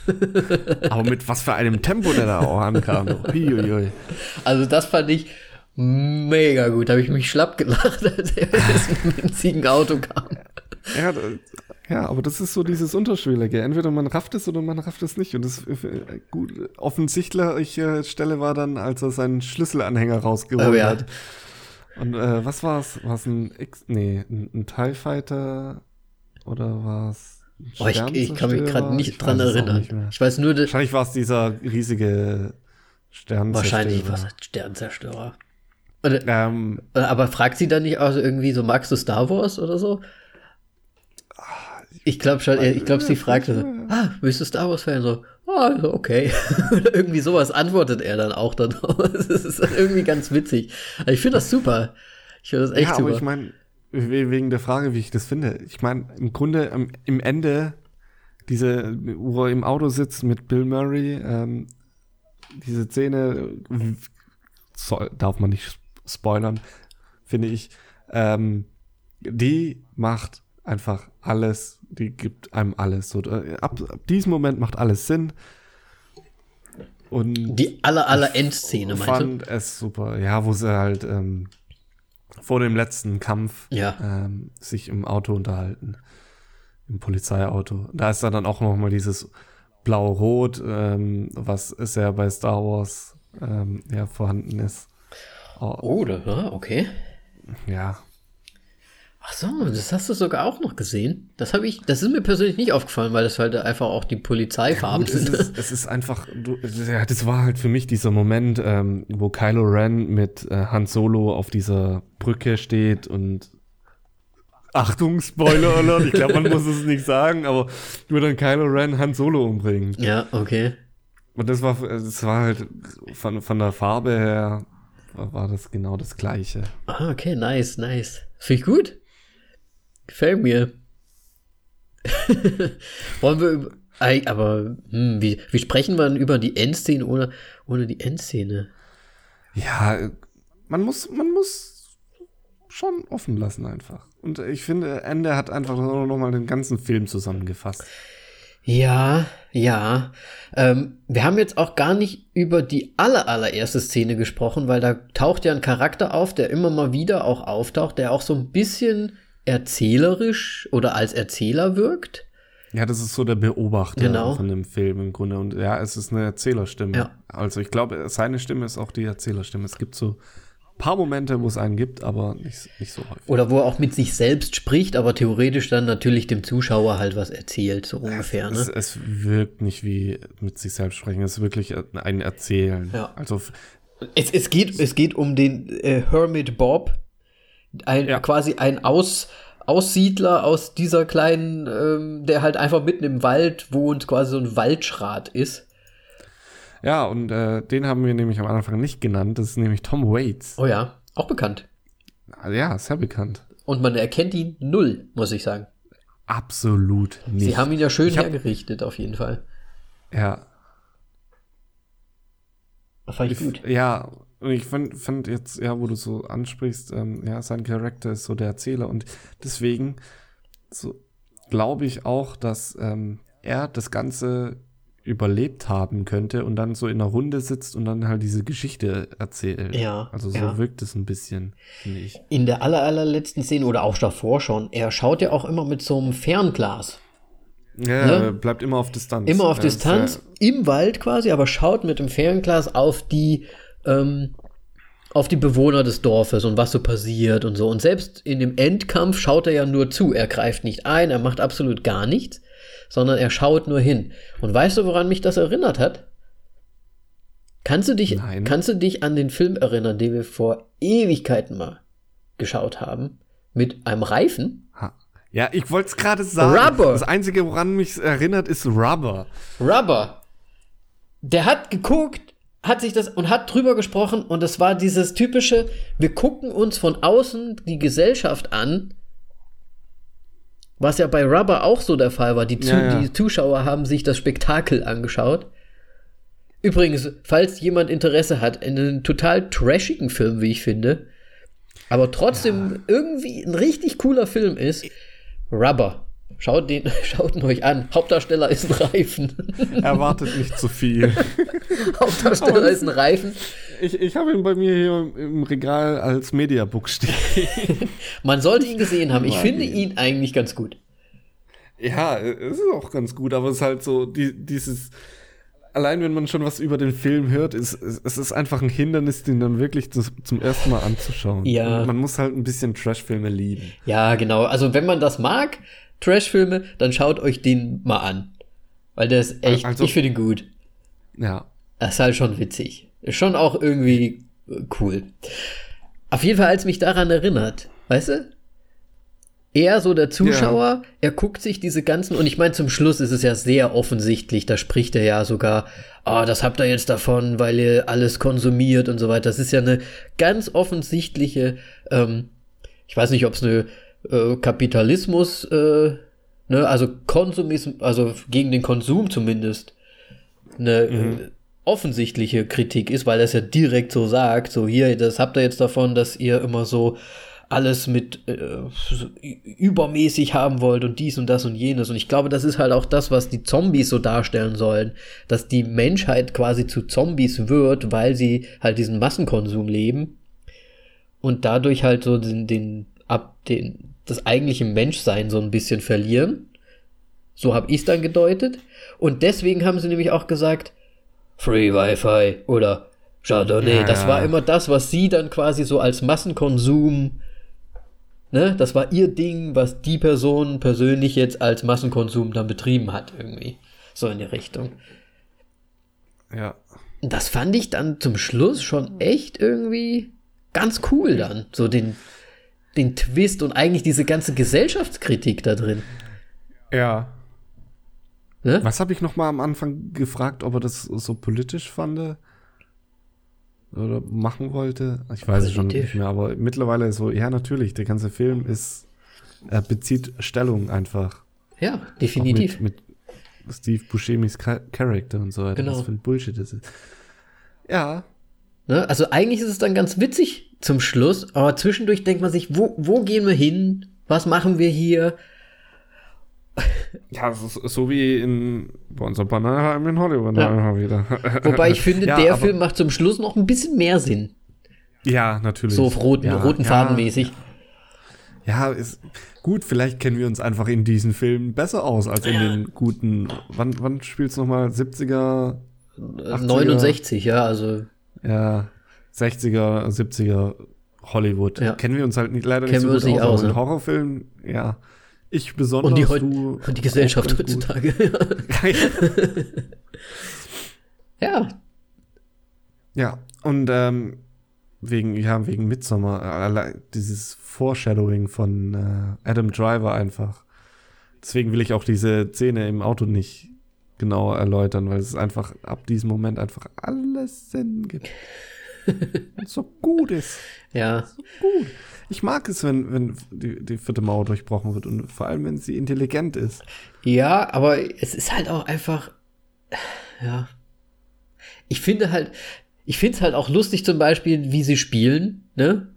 Aber mit was für einem Tempo der da auch ankam. Uiuiui. Also das fand ich mega gut. Da habe ich mich schlapp gelacht, als er mit dem winzigen Auto kam. Ja, ja, aber das ist so dieses Unterschwellige. Entweder man rafft es oder man rafft es nicht. Und das äh, gut offensichtliche Stelle war dann, als er seinen Schlüsselanhänger rausgeholt Oh ja. hat. Und äh, was war es? War es ein X? Nee, ein, ein TIE Fighter oder war es Oh, ich, ich kann mich gerade nicht Ich dran es erinnern. nicht ich weiß nur, Wahrscheinlich war es dieser riesige Sternzerstörer. wahrscheinlich was Sternzerstörer. Oder, Ähm, aber fragt sie dann nicht auch so irgendwie so, magst du Star Wars oder so? Ich glaube schon, ich glaube, sie fragte so, ah, bist du Star Wars Fan? So, ah, also okay. Oder irgendwie sowas antwortet er dann auch darauf. Das ist irgendwie ganz witzig. Also ich finde das super. Ich finde das echt ja, super. aber ich meine, wegen der Frage, wie ich das finde. Ich meine, im Grunde am, im Ende, diese, wo er im Auto sitzt mit Bill Murray, ähm, diese Szene, soll, darf man nicht spoilern, finde ich, ähm, die macht einfach alles, die gibt einem alles. So, äh, ab, ab diesem Moment macht alles Sinn. Und Die aller, aller Endszene, meinst du? fand es super. Ja, wo sie halt ähm, vor dem letzten Kampf Ja. ähm, sich im Auto unterhalten. Im Polizeiauto. Da ist dann auch noch mal dieses Blau-Rot, ähm, was sehr bei Star Wars ähm, ja, vorhanden ist. Oh, Oh, da, ja, okay. Ja. Ach so, das hast du sogar auch noch gesehen. Das habe ich, das ist mir persönlich nicht aufgefallen, weil das halt einfach auch die Polizeifarben Gut, es, sind. ist, es ist einfach, du, ja, das war halt für mich dieser Moment, ähm, wo Kylo Ren mit äh, Han Solo auf dieser Brücke steht und Achtung, Spoiler Alert, ich glaube, man muss es nicht sagen, aber nur dann Kylo Ren Han Solo umbringen. ja, okay. Und das war, das war halt von, von der Farbe her, war, war das genau das Gleiche. Ah, okay, nice, nice. Finde ich gut. Gefällt mir. Wollen wir über. Aber hm, wie, wie sprechen wir denn über die Endszene ohne, ohne die Endszene? Ja, man muss, man muss schon offen lassen einfach. Und ich finde, Ende hat einfach noch mal den ganzen Film zusammengefasst. Ja, ja. Ähm, wir haben jetzt auch gar nicht über die aller, allererste Szene gesprochen, weil da taucht ja ein Charakter auf, der immer mal wieder auch auftaucht, der auch so ein bisschen erzählerisch oder als Erzähler wirkt. Ja, das ist so der Beobachter Genau. von dem Film im Grunde. Und ja, es ist eine Erzählerstimme. Ja. Also ich glaube, seine Stimme ist auch die Erzählerstimme. Es gibt so ein paar Momente, wo es einen gibt, aber nicht, nicht so häufig. Oder wo er auch mit sich selbst spricht, aber theoretisch dann natürlich dem Zuschauer halt was erzählt, so ungefähr. Es, Ne? es wirkt nicht wie mit sich selbst sprechen. Es ist wirklich ein Erzählen. Ja. Also Es, es, geht, es geht um den äh, Hermit Bob, ein, Ja. quasi ein Aus, Aussiedler aus dieser kleinen, ähm, der halt einfach mitten im Wald wohnt, quasi so ein Waldschrat ist. ja, und äh, den haben wir nämlich am Anfang nicht genannt. Das ist nämlich Tom Waits. Oh ja, auch bekannt. Ja, sehr bekannt. Und man erkennt ihn null, muss ich sagen. Absolut nicht. Sie haben ihn ja schön Ich hab- hergerichtet, auf jeden Fall. ja, Das fand ich gut. Ja, und ich fand, fand jetzt, ja, wo du so ansprichst, ähm, ja, sein Charakter ist so der Erzähler und deswegen so glaube ich auch, dass ähm, er das Ganze überlebt haben könnte und dann so in einer Runde sitzt und dann halt diese Geschichte erzählt. Ja, Also so ja. wirkt es ein bisschen, finde ich. In der aller, allerletzten Szene oder auch davor schon, er schaut ja auch immer mit so einem Fernglas. Ja, Ne? er bleibt immer auf Distanz. Immer auf ist, Distanz, im Wald quasi, aber schaut mit dem Fernglas auf die, ähm, auf die Bewohner des Dorfes und was so passiert und so. Und selbst in dem Endkampf schaut er ja nur zu. Er greift nicht ein, er macht absolut gar nichts, sondern er schaut nur hin. Und weißt du, woran mich das erinnert hat? Kannst du dich, Nein. kannst du dich an den Film erinnern, den wir vor Ewigkeiten mal geschaut haben? Mit einem Reifen? Ha. Ja, ich wollte es gerade sagen. Rubber. Das Einzige, woran mich erinnert, ist Rubber. Rubber. Der hat geguckt, hat sich das und hat drüber gesprochen und das war dieses typische, wir gucken uns von außen die Gesellschaft an, was ja bei Rubber auch so der Fall war. Die, Zu Ja, ja. die Zuschauer haben sich das Spektakel angeschaut. Übrigens, falls jemand Interesse hat, in einen total trashigen Film, wie ich finde, aber trotzdem irgendwie ein richtig cooler Film ist, Rubber. Schaut, den, schaut ihn euch an. Hauptdarsteller ist ein Reifen. Erwartet nicht zu viel. Hauptdarsteller ist ein Reifen. Ich, ich habe ihn bei mir hier im Regal als Mediabook stehen. Man sollte ihn gesehen haben. Ich finde ihn eigentlich ganz gut. Ja, es ist auch ganz gut, aber es ist halt so, die, dieses, allein wenn man schon was über den Film hört, ist, es ist einfach ein Hindernis, den dann wirklich zu, zum ersten Mal anzuschauen. Ja. Man muss halt ein bisschen Trashfilme lieben. Ja, genau. Also, wenn man das mag, Trashfilme, dann schaut euch den mal an. Weil der ist echt, Also- ich finde ihn gut. Ja. Das ist halt schon witzig. Ist schon auch irgendwie cool. Auf jeden Fall, als mich daran erinnert, weißt du? Er, so der Zuschauer, er guckt sich diese ganzen, und ich meine, zum Schluss ist es ja sehr offensichtlich, da spricht er ja sogar, ah, das habt ihr jetzt davon, weil ihr alles konsumiert und so weiter. Das ist ja eine ganz offensichtliche, ähm, ich weiß nicht, ob es eine äh, Kapitalismus, äh, ne, also Konsumismus, also gegen den Konsum zumindest, eine äh, offensichtliche Kritik ist, weil es ja direkt so sagt, so hier, das habt ihr jetzt davon, dass ihr immer so alles mit äh, übermäßig haben wollt und dies und das und jenes. Und ich glaube, das ist halt auch das, was die Zombies so darstellen sollen, dass die Menschheit quasi zu Zombies wird, weil sie halt diesen Massenkonsum leben und dadurch halt so den, den ab den das eigentliche Menschsein so ein bisschen verlieren. So habe ich es dann gedeutet. Und deswegen haben sie nämlich auch gesagt, Free Wi-Fi oder Chardonnay. Ja, das war immer das, was sie dann quasi so als Massenkonsum, ne, das war ihr Ding, was die Person persönlich jetzt als Massenkonsum dann betrieben hat, irgendwie. So in die Richtung. Ja. Das fand ich dann zum Schluss schon echt irgendwie ganz cool dann. So den, den Twist und eigentlich diese ganze Gesellschaftskritik da drin. Ja. Ne? Was habe ich noch mal am Anfang gefragt, ob er das so politisch fand? Oder machen wollte? Ich weiß es schon nicht mehr, aber mittlerweile so, ja, natürlich, der ganze Film ist, er bezieht Stellung einfach. Ja, Auch definitiv. Mit, mit Steve Buscemi's Cha- Charakter und so weiter. Genau. Was für ein Bullshit das ist. Ja. Ne? Also eigentlich ist es dann ganz witzig zum Schluss, aber zwischendurch denkt man sich, wo, wo gehen wir hin? Was machen wir hier? Ja, so, so wie in bei unserem Bananenheim in Hollywood Ja. ja. wieder. Wobei ich finde, Ja, der Film macht zum Schluss noch ein bisschen mehr Sinn. Ja, natürlich. So auf roten, ja, roten ja, Faden mäßig. Ja, ist gut, vielleicht kennen wir uns einfach in diesen Filmen besser aus als in den guten. Wann, wann spielt's nochmal? 70er, 80er? 69, ja, also ja, 60er, 70er Hollywood. Ja. Kennen wir uns halt nicht, leider Kennen wir nicht so uns gut nicht aus. aus, ne? Horrorfilmen, ja. Ich besonders, und die, heut, du und die Gesellschaft heutzutage. ja, Ja, und ähm, wegen, ja, wegen Midsommar, äh, dieses Foreshadowing von äh, Adam Driver einfach. Deswegen will ich auch diese Szene im Auto nicht genauer erläutern, weil es einfach ab diesem Moment einfach alles Sinn gibt. So gut ist. ja, Gut. Ich mag es, wenn, wenn die, die vierte Mauer durchbrochen wird und vor allem, wenn sie intelligent ist. Ja, aber es ist halt auch einfach, ja. Ich finde halt, ich finde es halt auch lustig zum Beispiel, wie sie spielen, ne?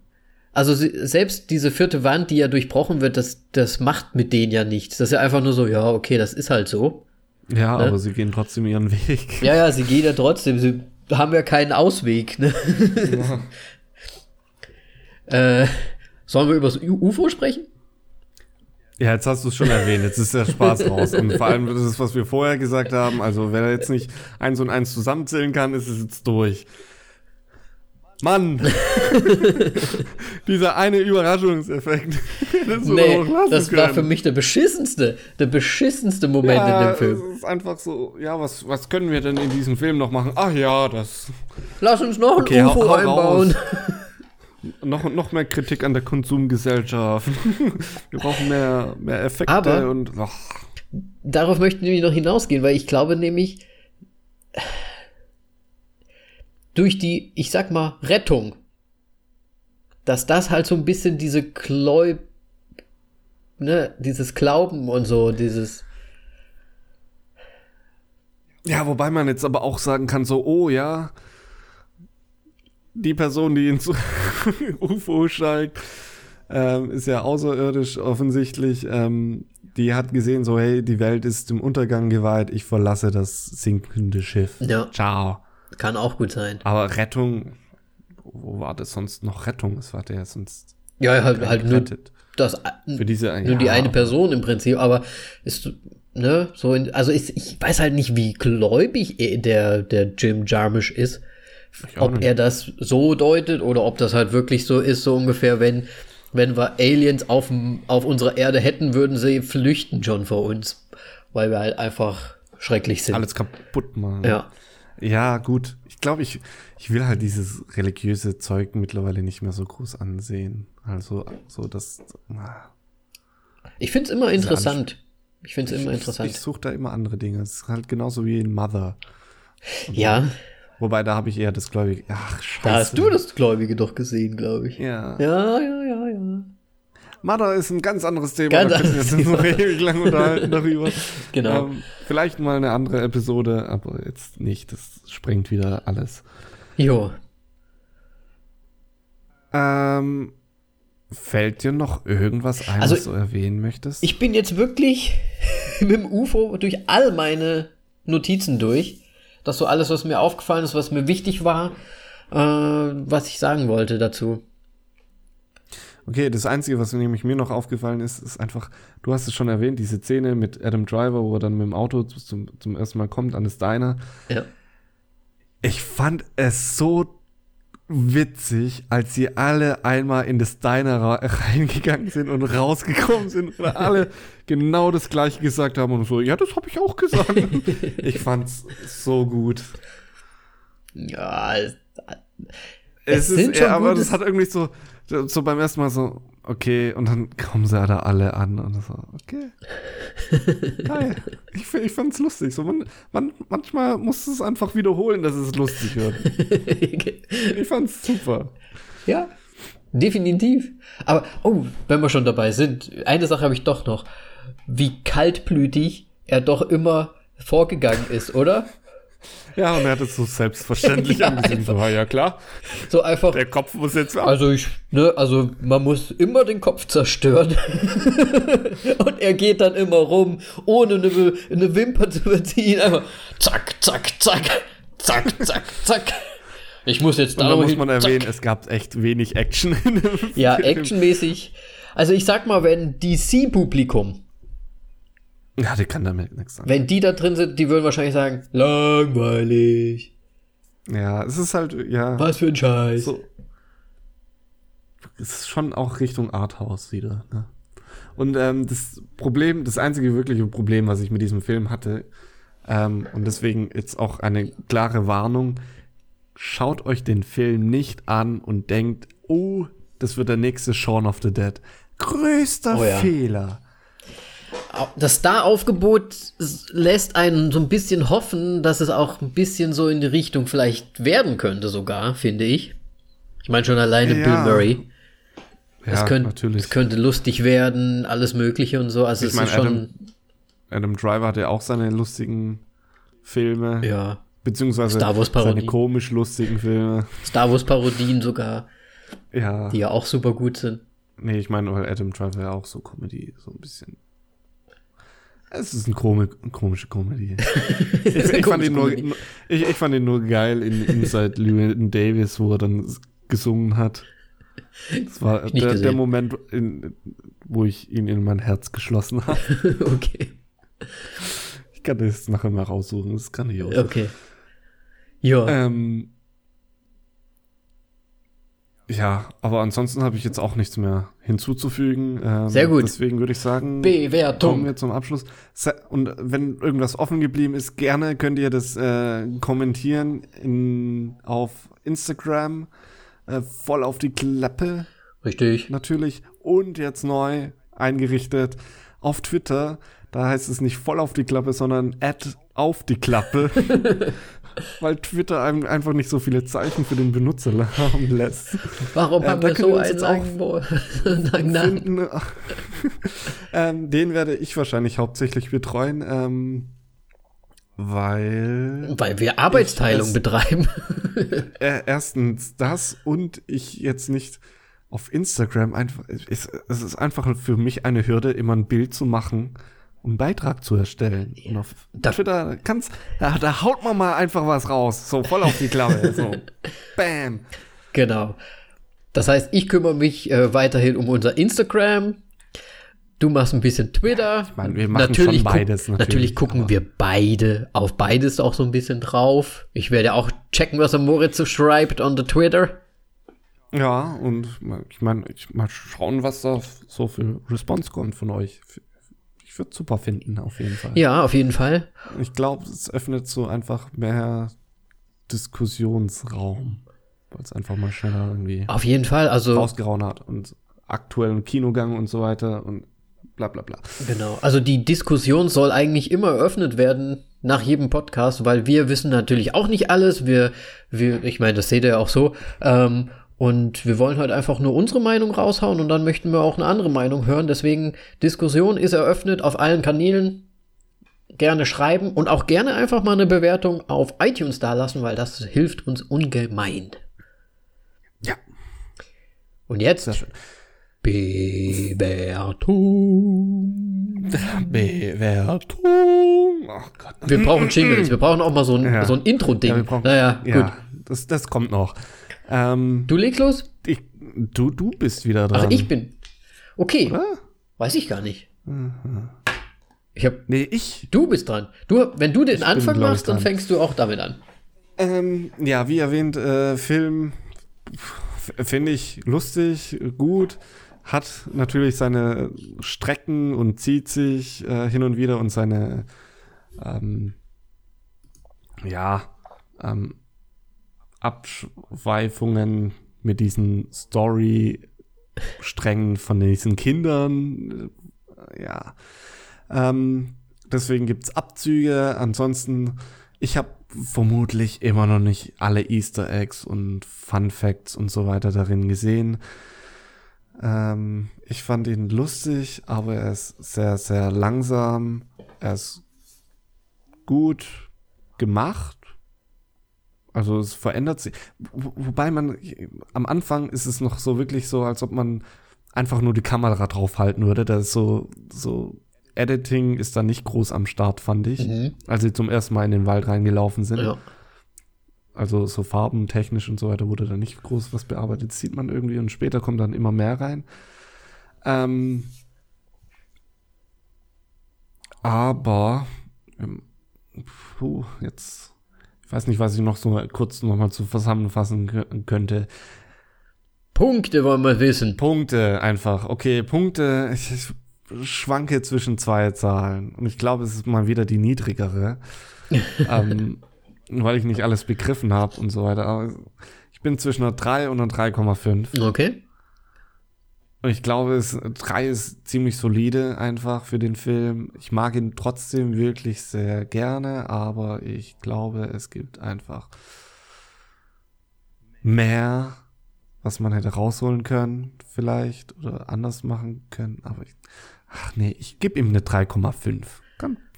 Also sie, selbst diese vierte Wand, die ja durchbrochen wird, das, das macht mit denen ja nichts. Das ist ja einfach nur so, ja, okay, das ist halt so. Ja, Ne? aber sie gehen trotzdem ihren Weg. Ja, ja, sie gehen ja trotzdem. Sie haben ja keinen Ausweg. Ne? äh, sollen wir über das UFO sprechen? Ja, jetzt hast du es schon erwähnt, jetzt ist der Spaß raus. Und vor allem das ist, was wir vorher gesagt haben. Also, wer jetzt nicht eins und eins zusammenzählen kann, ist es jetzt durch. Mann! Dieser eine Überraschungseffekt. das Nee, das war für mich der beschissenste, der beschissenste Moment in ja, dem Film. Es ist einfach so, ja, was, was können wir denn in diesem Film noch machen? Ach ja, das. Lass uns noch ein Okay, UFO einbauen. Noch, noch mehr Kritik an der Konsumgesellschaft. wir brauchen mehr, mehr Effekte Aber- und. Ach, Darauf möchte ich nämlich noch hinausgehen, weil ich glaube nämlich, durch die, ich sag mal, Rettung, dass das halt so ein bisschen diese Gläub, ne, dieses Glauben und so, dieses, Ja, wobei man jetzt aber auch sagen kann, so, oh ja, die Person, die ins UFO steigt, ähm, ist ja außerirdisch offensichtlich. Ähm, die hat gesehen, so, hey, die Welt ist dem Untergang geweiht, ich verlasse das sinkende Schiff. Ja. Ciao. Kann auch gut sein. Aber Rettung, wo war das sonst noch Rettung? Es war der sonst Ja, halt, halt nur das, Für diese nur die ja, eine Person im Prinzip, aber ist, ne, so in, also ist, ich weiß halt nicht, wie gläubig er- der, der Jim Jarmusch ist. Ich Ob er das so deutet oder ob das halt wirklich so ist, so ungefähr, wenn, wenn wir Aliens auf, auf unserer Erde hätten, würden sie flüchten schon vor uns. Weil wir halt einfach schrecklich sind. alles kaputt machen. Ja. Ja, gut. Ich glaube, ich, ich will halt dieses religiöse Zeug mittlerweile nicht mehr so groß ansehen. Also, so das. ah, Ich finde es immer interessant. Ich finde es immer interessant. ich suche da immer andere Dinge. Es ist halt genauso wie in Mother. ja, Wobei, da habe ich eher das Gläubige. Ach, scheiße. da hast du das Gläubige doch gesehen, glaube ich. Ja. Ja, ja, ja, ja. Mother ist ein ganz anderes Thema. Ganz da können wir anderes uns noch ewig lang unterhalten darüber. Genau. Ähm, vielleicht mal eine andere Episode, aber jetzt nicht. Das sprengt wieder alles. Jo. Ähm, fällt dir noch irgendwas ein, Also, was du erwähnen möchtest? Ich bin jetzt wirklich mit dem UFO durch all meine Notizen durch. Das so alles, was mir aufgefallen ist, was mir wichtig war, äh, was ich sagen wollte dazu. Okay, das Einzige, was nämlich mir noch aufgefallen ist, ist einfach, du hast es schon erwähnt, diese Szene mit Adam Driver, wo er dann mit dem Auto zum, zum ersten Mal kommt an das Diner. Ja. Ich fand es so witzig, als sie alle einmal in das Diner reingegangen sind und rausgekommen sind und alle genau das gleiche gesagt haben und so, ja, das habe ich auch gesagt. ich fand's so gut. Ja, es- Es, Es ist, schon ja, aber das hat irgendwie so, so beim ersten Mal so, okay, und dann kommen sie da alle an und so, okay. Geil. Ich, ich fand's lustig. So, man, man, manchmal muss es einfach wiederholen, dass es lustig wird. Ich fand's super. ja, definitiv. Aber, oh, wenn wir schon dabei sind, eine Sache habe ich doch noch. Wie kaltblütig er doch immer vorgegangen ist, oder? Ja, und er hat es so selbstverständlich Ja, angesehen. So, ja klar, So einfach. der Kopf muss jetzt ab. Also ich, ne, also man muss immer den Kopf zerstören. Und er geht dann immer rum, ohne eine, eine Wimper zu verziehen. Einfach zack, zack, zack, zack, zack, zack. Ich muss jetzt da da muss man zack. erwähnen, es gab echt wenig Action in dem Ja, actionmäßig. Also ich sag mal, wenn DC-Publikum, Ja, der kann damit nichts sagen. wenn die da drin sind, die würden wahrscheinlich sagen, langweilig. Ja, es ist halt, ja. Was für ein Scheiß. So. Es ist schon auch Richtung Arthouse wieder. Ne? Und ähm, das Problem, das einzige wirkliche Problem, was ich mit diesem Film hatte, ähm, und deswegen jetzt auch eine klare Warnung, schaut euch den Film nicht an und denkt, oh, das wird der nächste Shaun of the Dead. Größter Oh ja. Fehler. Das Star-Aufgebot lässt einen so ein bisschen hoffen, dass es auch ein bisschen so in die Richtung vielleicht werden könnte, sogar, finde ich. Ich meine schon alleine Ja. Bill Murray. Es Ja, könnte, natürlich. es könnte lustig werden, alles Mögliche und so. Also Ich es meine, ist schon. Adam, Adam Driver hatte auch seine lustigen Filme. ja. Beziehungsweise Star Wars seine Parodie. komisch lustigen Filme. Star Wars-Parodien sogar, Ja. die ja auch super gut sind. Nee, ich meine, weil Adam Driver ja auch so Comedy, so ein bisschen. Es ist eine komische, komische Comedy. ich, ich, fand ihn nur, ich, ich, fand ihn nur geil in Inside Llewyn Davis, wo er dann gesungen hat. Das war der, der, Moment, in, wo ich ihn in mein Herz geschlossen habe. okay. Ich kann das nachher mal raussuchen, das kann ich auch. Okay. Ja. Ähm, ja, aber ansonsten habe ich jetzt auch nichts mehr hinzuzufügen. Ähm, Sehr gut. Deswegen würde ich sagen, Bewertung. kommen wir zum Abschluss. Und wenn irgendwas offen geblieben ist, gerne könnt ihr das äh, kommentieren in, auf Instagram. Äh, voll auf die Klappe. Richtig. Natürlich. Und jetzt neu eingerichtet auf Twitter. Da heißt es nicht voll auf die Klappe, sondern at auf die Klappe. weil Twitter einem einfach nicht so viele Zeichen für den Benutzer haben lässt. Warum äh, haben wir so einen sagen ähm, Den werde ich wahrscheinlich hauptsächlich betreuen, ähm, weil. Weil wir Arbeitsteilung betreiben. äh, erstens das und ich jetzt nicht auf Instagram einfach. Es, es ist einfach für mich eine Hürde, immer ein Bild zu machen einen Beitrag zu erstellen. Ja. Und auf Twitter kannst, da, da haut man mal einfach was raus. So voll auf die Klappe. so. Bam. Genau. Das heißt, ich kümmere mich äh, weiterhin um unser Instagram. Du machst ein bisschen Twitter. Ich meine, wir machen natürlich schon beides. Natürlich, natürlich gucken wir beide auf beides auch so ein bisschen drauf. Ich werde auch checken, was der Moritz so schreibt on the Twitter. Ja, und ich meine, ich mal schauen, was da so für Response kommt von euch ich würde super finden, auf jeden Fall. Ja, auf jeden Fall. Ich glaube, es öffnet so einfach mehr Diskussionsraum, weil es einfach mal schneller irgendwie auf jeden Fall, also rausgehauen hat und aktuellen Kinogang und so weiter und bla bla bla. Genau, also die Diskussion soll eigentlich immer eröffnet werden nach jedem Podcast, weil wir wissen natürlich auch nicht alles. Wir, wir, ich meine, das seht ihr ja auch so. Ähm, und wir wollen halt einfach nur unsere Meinung raushauen und dann möchten wir auch eine andere Meinung hören. Deswegen, Diskussion ist eröffnet auf allen Kanälen. Gerne schreiben und auch gerne einfach mal eine Bewertung auf iTunes dalassen, weil das hilft uns ungemein. Ja. Und jetzt Bewertung. Bewertung. Oh Gott. Wir brauchen Jingles. Wir brauchen auch mal so ein, ja. so ein Intro-Ding. Ja, naja, ja, gut. Das, das kommt noch. Ähm, du legst los? Ich, du, du bist wieder dran. Ach, ich bin. Okay. Oder? Weiß ich gar nicht. Mhm. Ich hab. Nee, ich. Du bist dran. Du, wenn du den ich Anfang machst, dann fängst du auch damit an. Ähm, ja, wie erwähnt, äh, Film finde ich lustig, gut. Hat natürlich seine Strecken und zieht sich äh, hin und wieder und seine, ähm, ja, ähm, Abschweifungen mit diesen Story-Strängen von diesen Kindern. Ja. Ähm, deswegen gibt es Abzüge. Ansonsten, ich habe vermutlich immer noch nicht alle Easter Eggs und Fun Facts und so weiter darin gesehen. Ähm, ich fand ihn lustig, aber er ist sehr, sehr langsam. Er ist gut gemacht. Also es verändert sich. Wobei man, am Anfang ist es noch so wirklich so, als ob man einfach nur die Kamera draufhalten würde. Da ist so, so Editing ist da nicht groß am Start, fand ich. Mhm. Als sie zum ersten Mal in den Wald reingelaufen sind. Ja. Also so farbentechnisch und so weiter wurde da nicht groß was bearbeitet. Das sieht man irgendwie und später kommt dann immer mehr rein. Ähm, aber ähm, puh, jetzt ich weiß nicht, was ich noch so kurz nochmal zusammenfassen könnte. Punkte wollen wir wissen. Punkte einfach. Okay, Punkte. Ich, ich schwanke zwischen zwei Zahlen. Und ich glaube, es ist mal wieder die niedrigere. ähm, weil ich nicht alles begriffen habe und so weiter. Aber ich bin zwischen einer 3 und einer 3,5. Okay. Und ich glaube, es, 3 ist ziemlich solide einfach für den Film. Ich mag ihn trotzdem wirklich sehr gerne, aber ich glaube, es gibt einfach mehr, was man hätte rausholen können, vielleicht, oder anders machen können. Aber ich, ach nee, ich gebe ihm eine 3,5.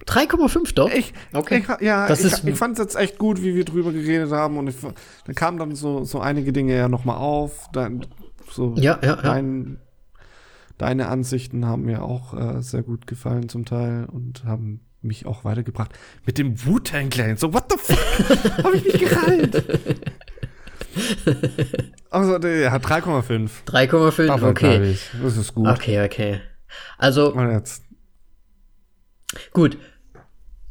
3,5 doch? Ich, okay. Ich, ja, das ich, ist, ich fand es jetzt echt gut, wie wir drüber geredet haben. Und ich, da kamen dann so, so einige Dinge ja nochmal auf. Dann, so ja, ja, ja. dein deine Ansichten haben mir auch äh, sehr gut gefallen zum Teil und haben mich auch weitergebracht. Mit dem Wu-Tang Clan. So, what the fuck? Hab ich mich gereilt. also, der hat 3,5. 3,5, okay. Das ist gut. Okay, okay. Also, gut.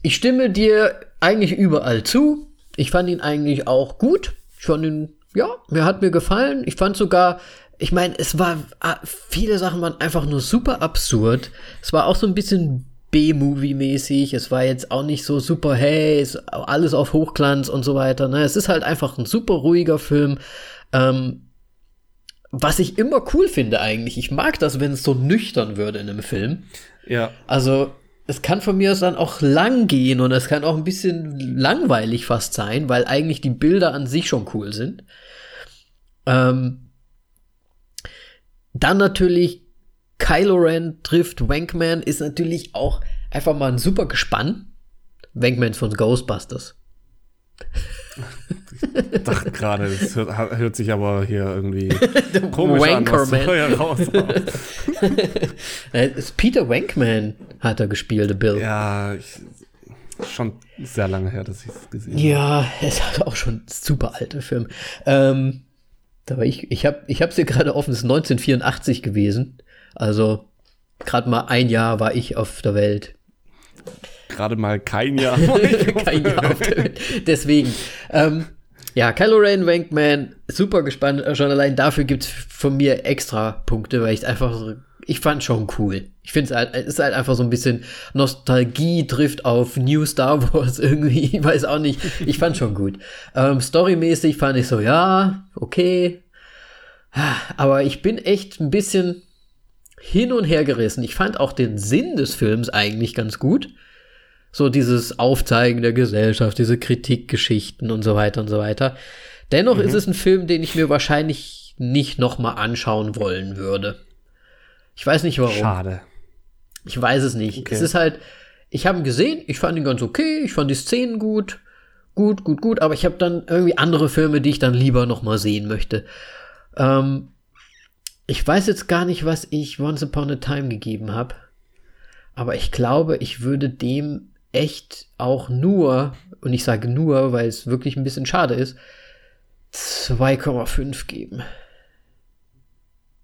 Ich stimme dir eigentlich überall zu. Ich fand ihn eigentlich auch gut. Ich fand ihn, ja, mir hat mir gefallen. Ich fand sogar, ich meine, es war, ah, viele Sachen waren einfach nur super absurd. Es war auch so ein bisschen B-Movie-mäßig. Es war jetzt auch nicht so super, hey, ist alles auf Hochglanz und so weiter. Ne? Es ist halt einfach ein super ruhiger Film. Ähm, was ich immer cool finde eigentlich. Ich mag das, wenn es so nüchtern würde in einem Film. Ja. Also, es kann von mir aus dann auch lang gehen und es kann auch ein bisschen langweilig fast sein, weil eigentlich die Bilder an sich schon cool sind. Ähm, dann natürlich Kylo Ren trifft Wankman ist natürlich auch einfach mal ein super Gespann. Wankman von Ghostbusters. Ich dachte gerade, das hört, hört sich aber hier irgendwie komisch an. Wankerman. hier raus Äh, ist Peter Wankman hat er gespielt, der Bill. Ja, ich, schon sehr lange her, dass ich es gesehen habe. Ja, es ist auch schon ein super alter Film. Ähm, da war ich, ich habe ich hab's hier gerade offen, es ist 1984 gewesen. Also gerade mal ein Jahr war ich auf der Welt. Gerade mal kein Jahr. Kein Jahr auf der Welt. Deswegen. Ähm, ja, Kylo Ren, Wankman, super gespannt. Schon allein dafür gibt's von mir extra Punkte, weil ich einfach so, ich fand schon cool. Ich finde es halt, es ist halt einfach so ein bisschen Nostalgie trifft auf New Star Wars irgendwie. Ich weiß auch nicht. Ich fand schon gut. Ähm, storymäßig fand ich so, ja, okay. Aber ich bin echt ein bisschen hin und her gerissen. Ich fand auch den Sinn des Films eigentlich ganz gut. So dieses Aufzeigen der Gesellschaft, diese Kritikgeschichten und so weiter und so weiter. Dennoch ist es ein Film, den ich mir wahrscheinlich nicht nochmal anschauen wollen würde. Ich weiß nicht warum. Schade. Ich weiß es nicht. Okay. Es ist halt, ich habe ihn gesehen, ich fand ihn ganz okay, ich fand die Szenen gut, gut, gut, gut, aber ich habe dann irgendwie andere Filme, die ich dann lieber noch mal sehen möchte. Ähm, ich weiß jetzt gar nicht, was ich Once Upon a Time gegeben habe, aber ich glaube, ich würde dem echt auch nur, und ich sage nur, weil es wirklich ein bisschen schade ist, 2,5 geben.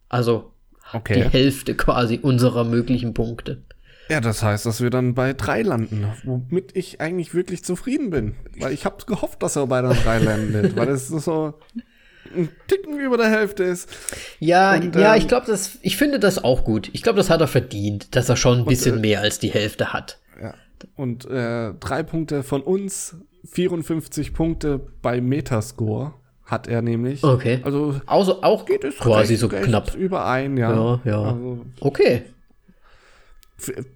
Also die Okay. Hälfte quasi unserer möglichen Punkte. Ja, das heißt, dass wir dann bei drei landen, womit ich eigentlich wirklich zufrieden bin. Weil ich habe gehofft, dass er bei der drei landet, weil es so ein Ticken über der Hälfte ist. Ja, Und, ja, ähm, ich glaube, das, ich finde das auch gut. Ich glaube, das hat er verdient, dass er schon ein bisschen äh, mehr als die Hälfte hat. Und äh, drei Punkte von uns, 54 Punkte bei Metascore hat er nämlich. Okay. Also Also auch geht es quasi recht- so recht knapp. überein, ja. Ja, ja. Also, Okay.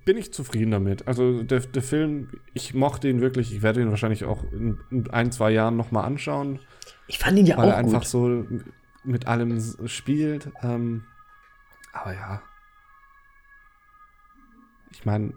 bin ich zufrieden damit. Also der, der Film, ich mochte ihn wirklich. Ich werde ihn wahrscheinlich auch in, in ein, zwei Jahren noch mal anschauen, Ich fand ihn ja weil er auch einfach gut. so mit allem spielt. Ähm, aber ja. Ich meine,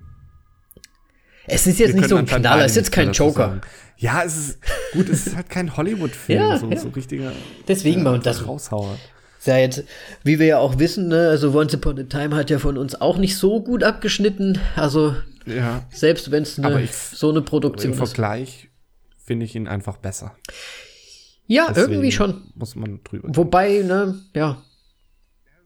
Es ist jetzt wir nicht so ein Knaller, es ist jetzt kein Joker. Ja, es ist gut, es ist halt kein Hollywood-Film, Ja, so, ja. so richtiger Deswegen mal, und einfach das Raushauer. ja jetzt, wie wir ja auch wissen, ne, also Once Upon a Time hat ja von uns auch nicht so gut abgeschnitten. Also Ja, selbst wenn es ne, so eine im Produktion ist. Vergleich finde ich ihn einfach besser. Ja, Deswegen irgendwie schon. Muss man drüber. Wobei, ne, ja,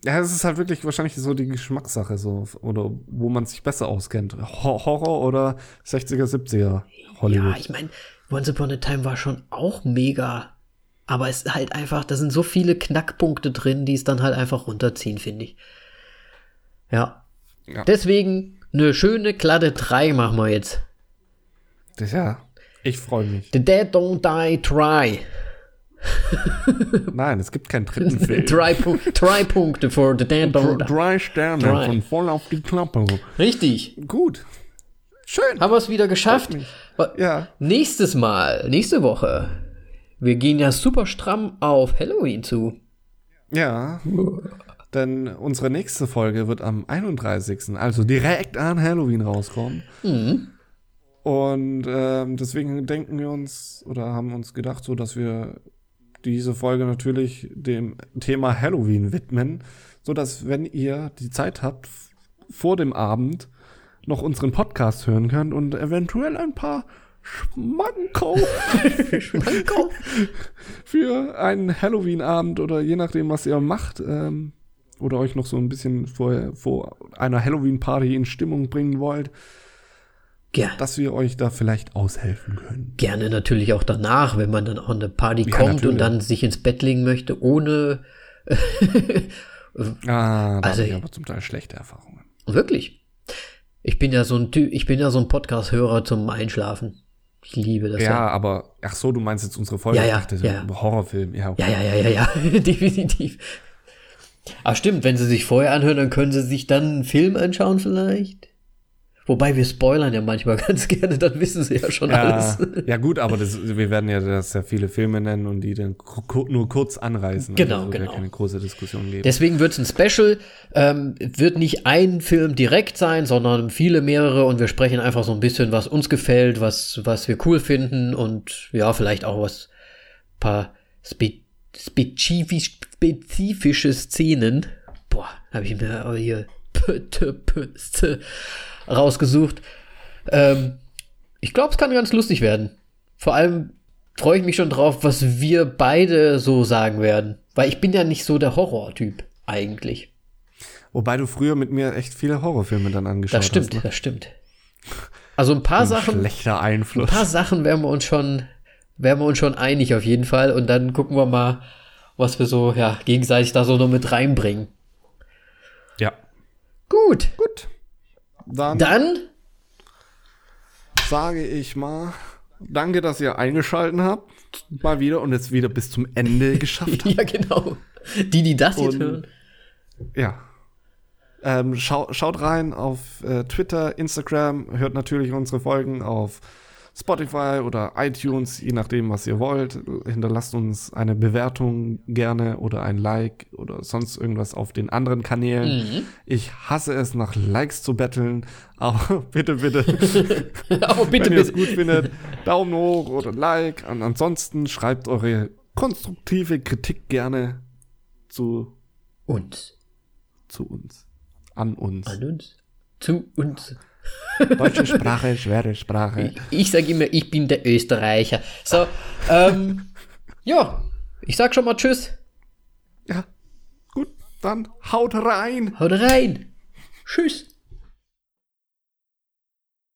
Ja, es ist halt wirklich wahrscheinlich so die Geschmackssache, so, oder wo man sich besser auskennt. Hor- Horror oder 60er, 70er Hollywood. Ja, ich meine, Once Upon a Time war schon auch mega. Aber es ist halt einfach, da sind so viele Knackpunkte drin, die es dann halt einfach runterziehen, finde ich. Ja. Ja. Deswegen eine schöne glatte 3 machen wir jetzt. Das, ja, ich freue mich. The Dead Don't Die Try. Nein, es gibt keinen dritten Film. drei, Pu drei Punkte für The Dead Dr-. Drei Sterne Drei. von voll auf die Klappe. Richtig. Gut. Schön. Haben wir es wieder geschafft. Ja. Nächstes Mal, nächste Woche. Wir gehen ja super stramm auf Halloween zu. Ja. Denn unsere nächste Folge wird am 31. Also direkt an Halloween rauskommen. Mhm. Und ähm, deswegen denken wir uns oder haben uns gedacht, so dass wir diese Folge natürlich dem Thema Halloween widmen. so dass wenn ihr die Zeit habt, vor dem Abend noch unseren Podcast hören könnt und eventuell ein paar Schmanko für einen Halloween-Abend oder je nachdem, was ihr macht, ähm, oder euch noch so ein bisschen vor, vor einer Halloween-Party in Stimmung bringen wollt, Ja, dass wir euch da vielleicht aushelfen können. gerne natürlich auch danach, wenn man dann auch an eine Party Ja, kommt natürlich. und dann sich ins Bett legen möchte, ohne Ah, da Also- habe ich aber zum Teil schlechte Erfahrungen. wirklich. Ich bin ja so ein Typ, ich bin ja so ein Podcast-Hörer zum Einschlafen. Ich liebe das Ja, ja. aber, ach so, du meinst jetzt unsere Folge? Ja, ja, dachte, ja. Horrorfilm, ja. Ja, ja, ja, ja, ja, definitiv. Aber stimmt, wenn sie sich vorher anhören, dann können sie sich dann einen Film anschauen vielleicht. Wobei wir spoilern ja manchmal ganz gerne, dann wissen sie ja schon Ja, alles. ja gut, aber das, wir werden ja das ja viele Filme nennen und die dann nur kurz anreißen. Genau, also, genau. Keine große Diskussion geben. Deswegen wird es ein Special. Ähm, wird nicht ein Film direkt sein, sondern viele mehrere und wir sprechen einfach so ein bisschen, was uns gefällt, was, was wir cool finden und ja, vielleicht auch was paar spe spezifisch, spezifische Szenen. Boah, habe ich mir aber hier rausgesucht. Ähm, ich glaube, es kann ganz lustig werden. Vor allem freue ich mich schon drauf, was wir beide so sagen werden. Weil ich bin ja nicht so der Horrortyp, eigentlich. Wobei du früher mit mir echt viele Horrorfilme dann angeschaut Das stimmt, hast. Ne? das stimmt. Also ein paar Ein Sachen, Schlechter ein Einfluss. paar Sachen werden wir uns schon, werden wir uns schon einig auf jeden Fall. Und dann gucken wir mal, was wir so, ja, gegenseitig da so noch mit reinbringen. Ja. Gut. Gut. Dann, Dann, sage ich mal, danke, dass ihr eingeschalten habt. Mal wieder und jetzt wieder bis zum Ende geschafft habt. ja genau. Die, die das jetzt hören. Ja. Ähm, schau, schaut rein auf äh, Twitter, Instagram, hört natürlich unsere Folgen auf Spotify oder iTunes, je nachdem, was ihr wollt. Hinterlasst uns eine Bewertung gerne oder ein Like oder sonst irgendwas auf den anderen Kanälen. Ich hasse es, nach Likes zu betteln, aber bitte, bitte, Aber bitte, wenn ihr es gut findet, Daumen hoch oder Like. Und ansonsten schreibt eure konstruktive Kritik gerne zu, Uns. zu uns, an uns. An uns. Zu uns. Deutsche Sprache, schwere Sprache. Ich sage immer, ich bin der Österreicher. So, ähm, ja, ich sag schon mal Tschüss. Ja, gut, dann haut rein. Haut rein. Tschüss.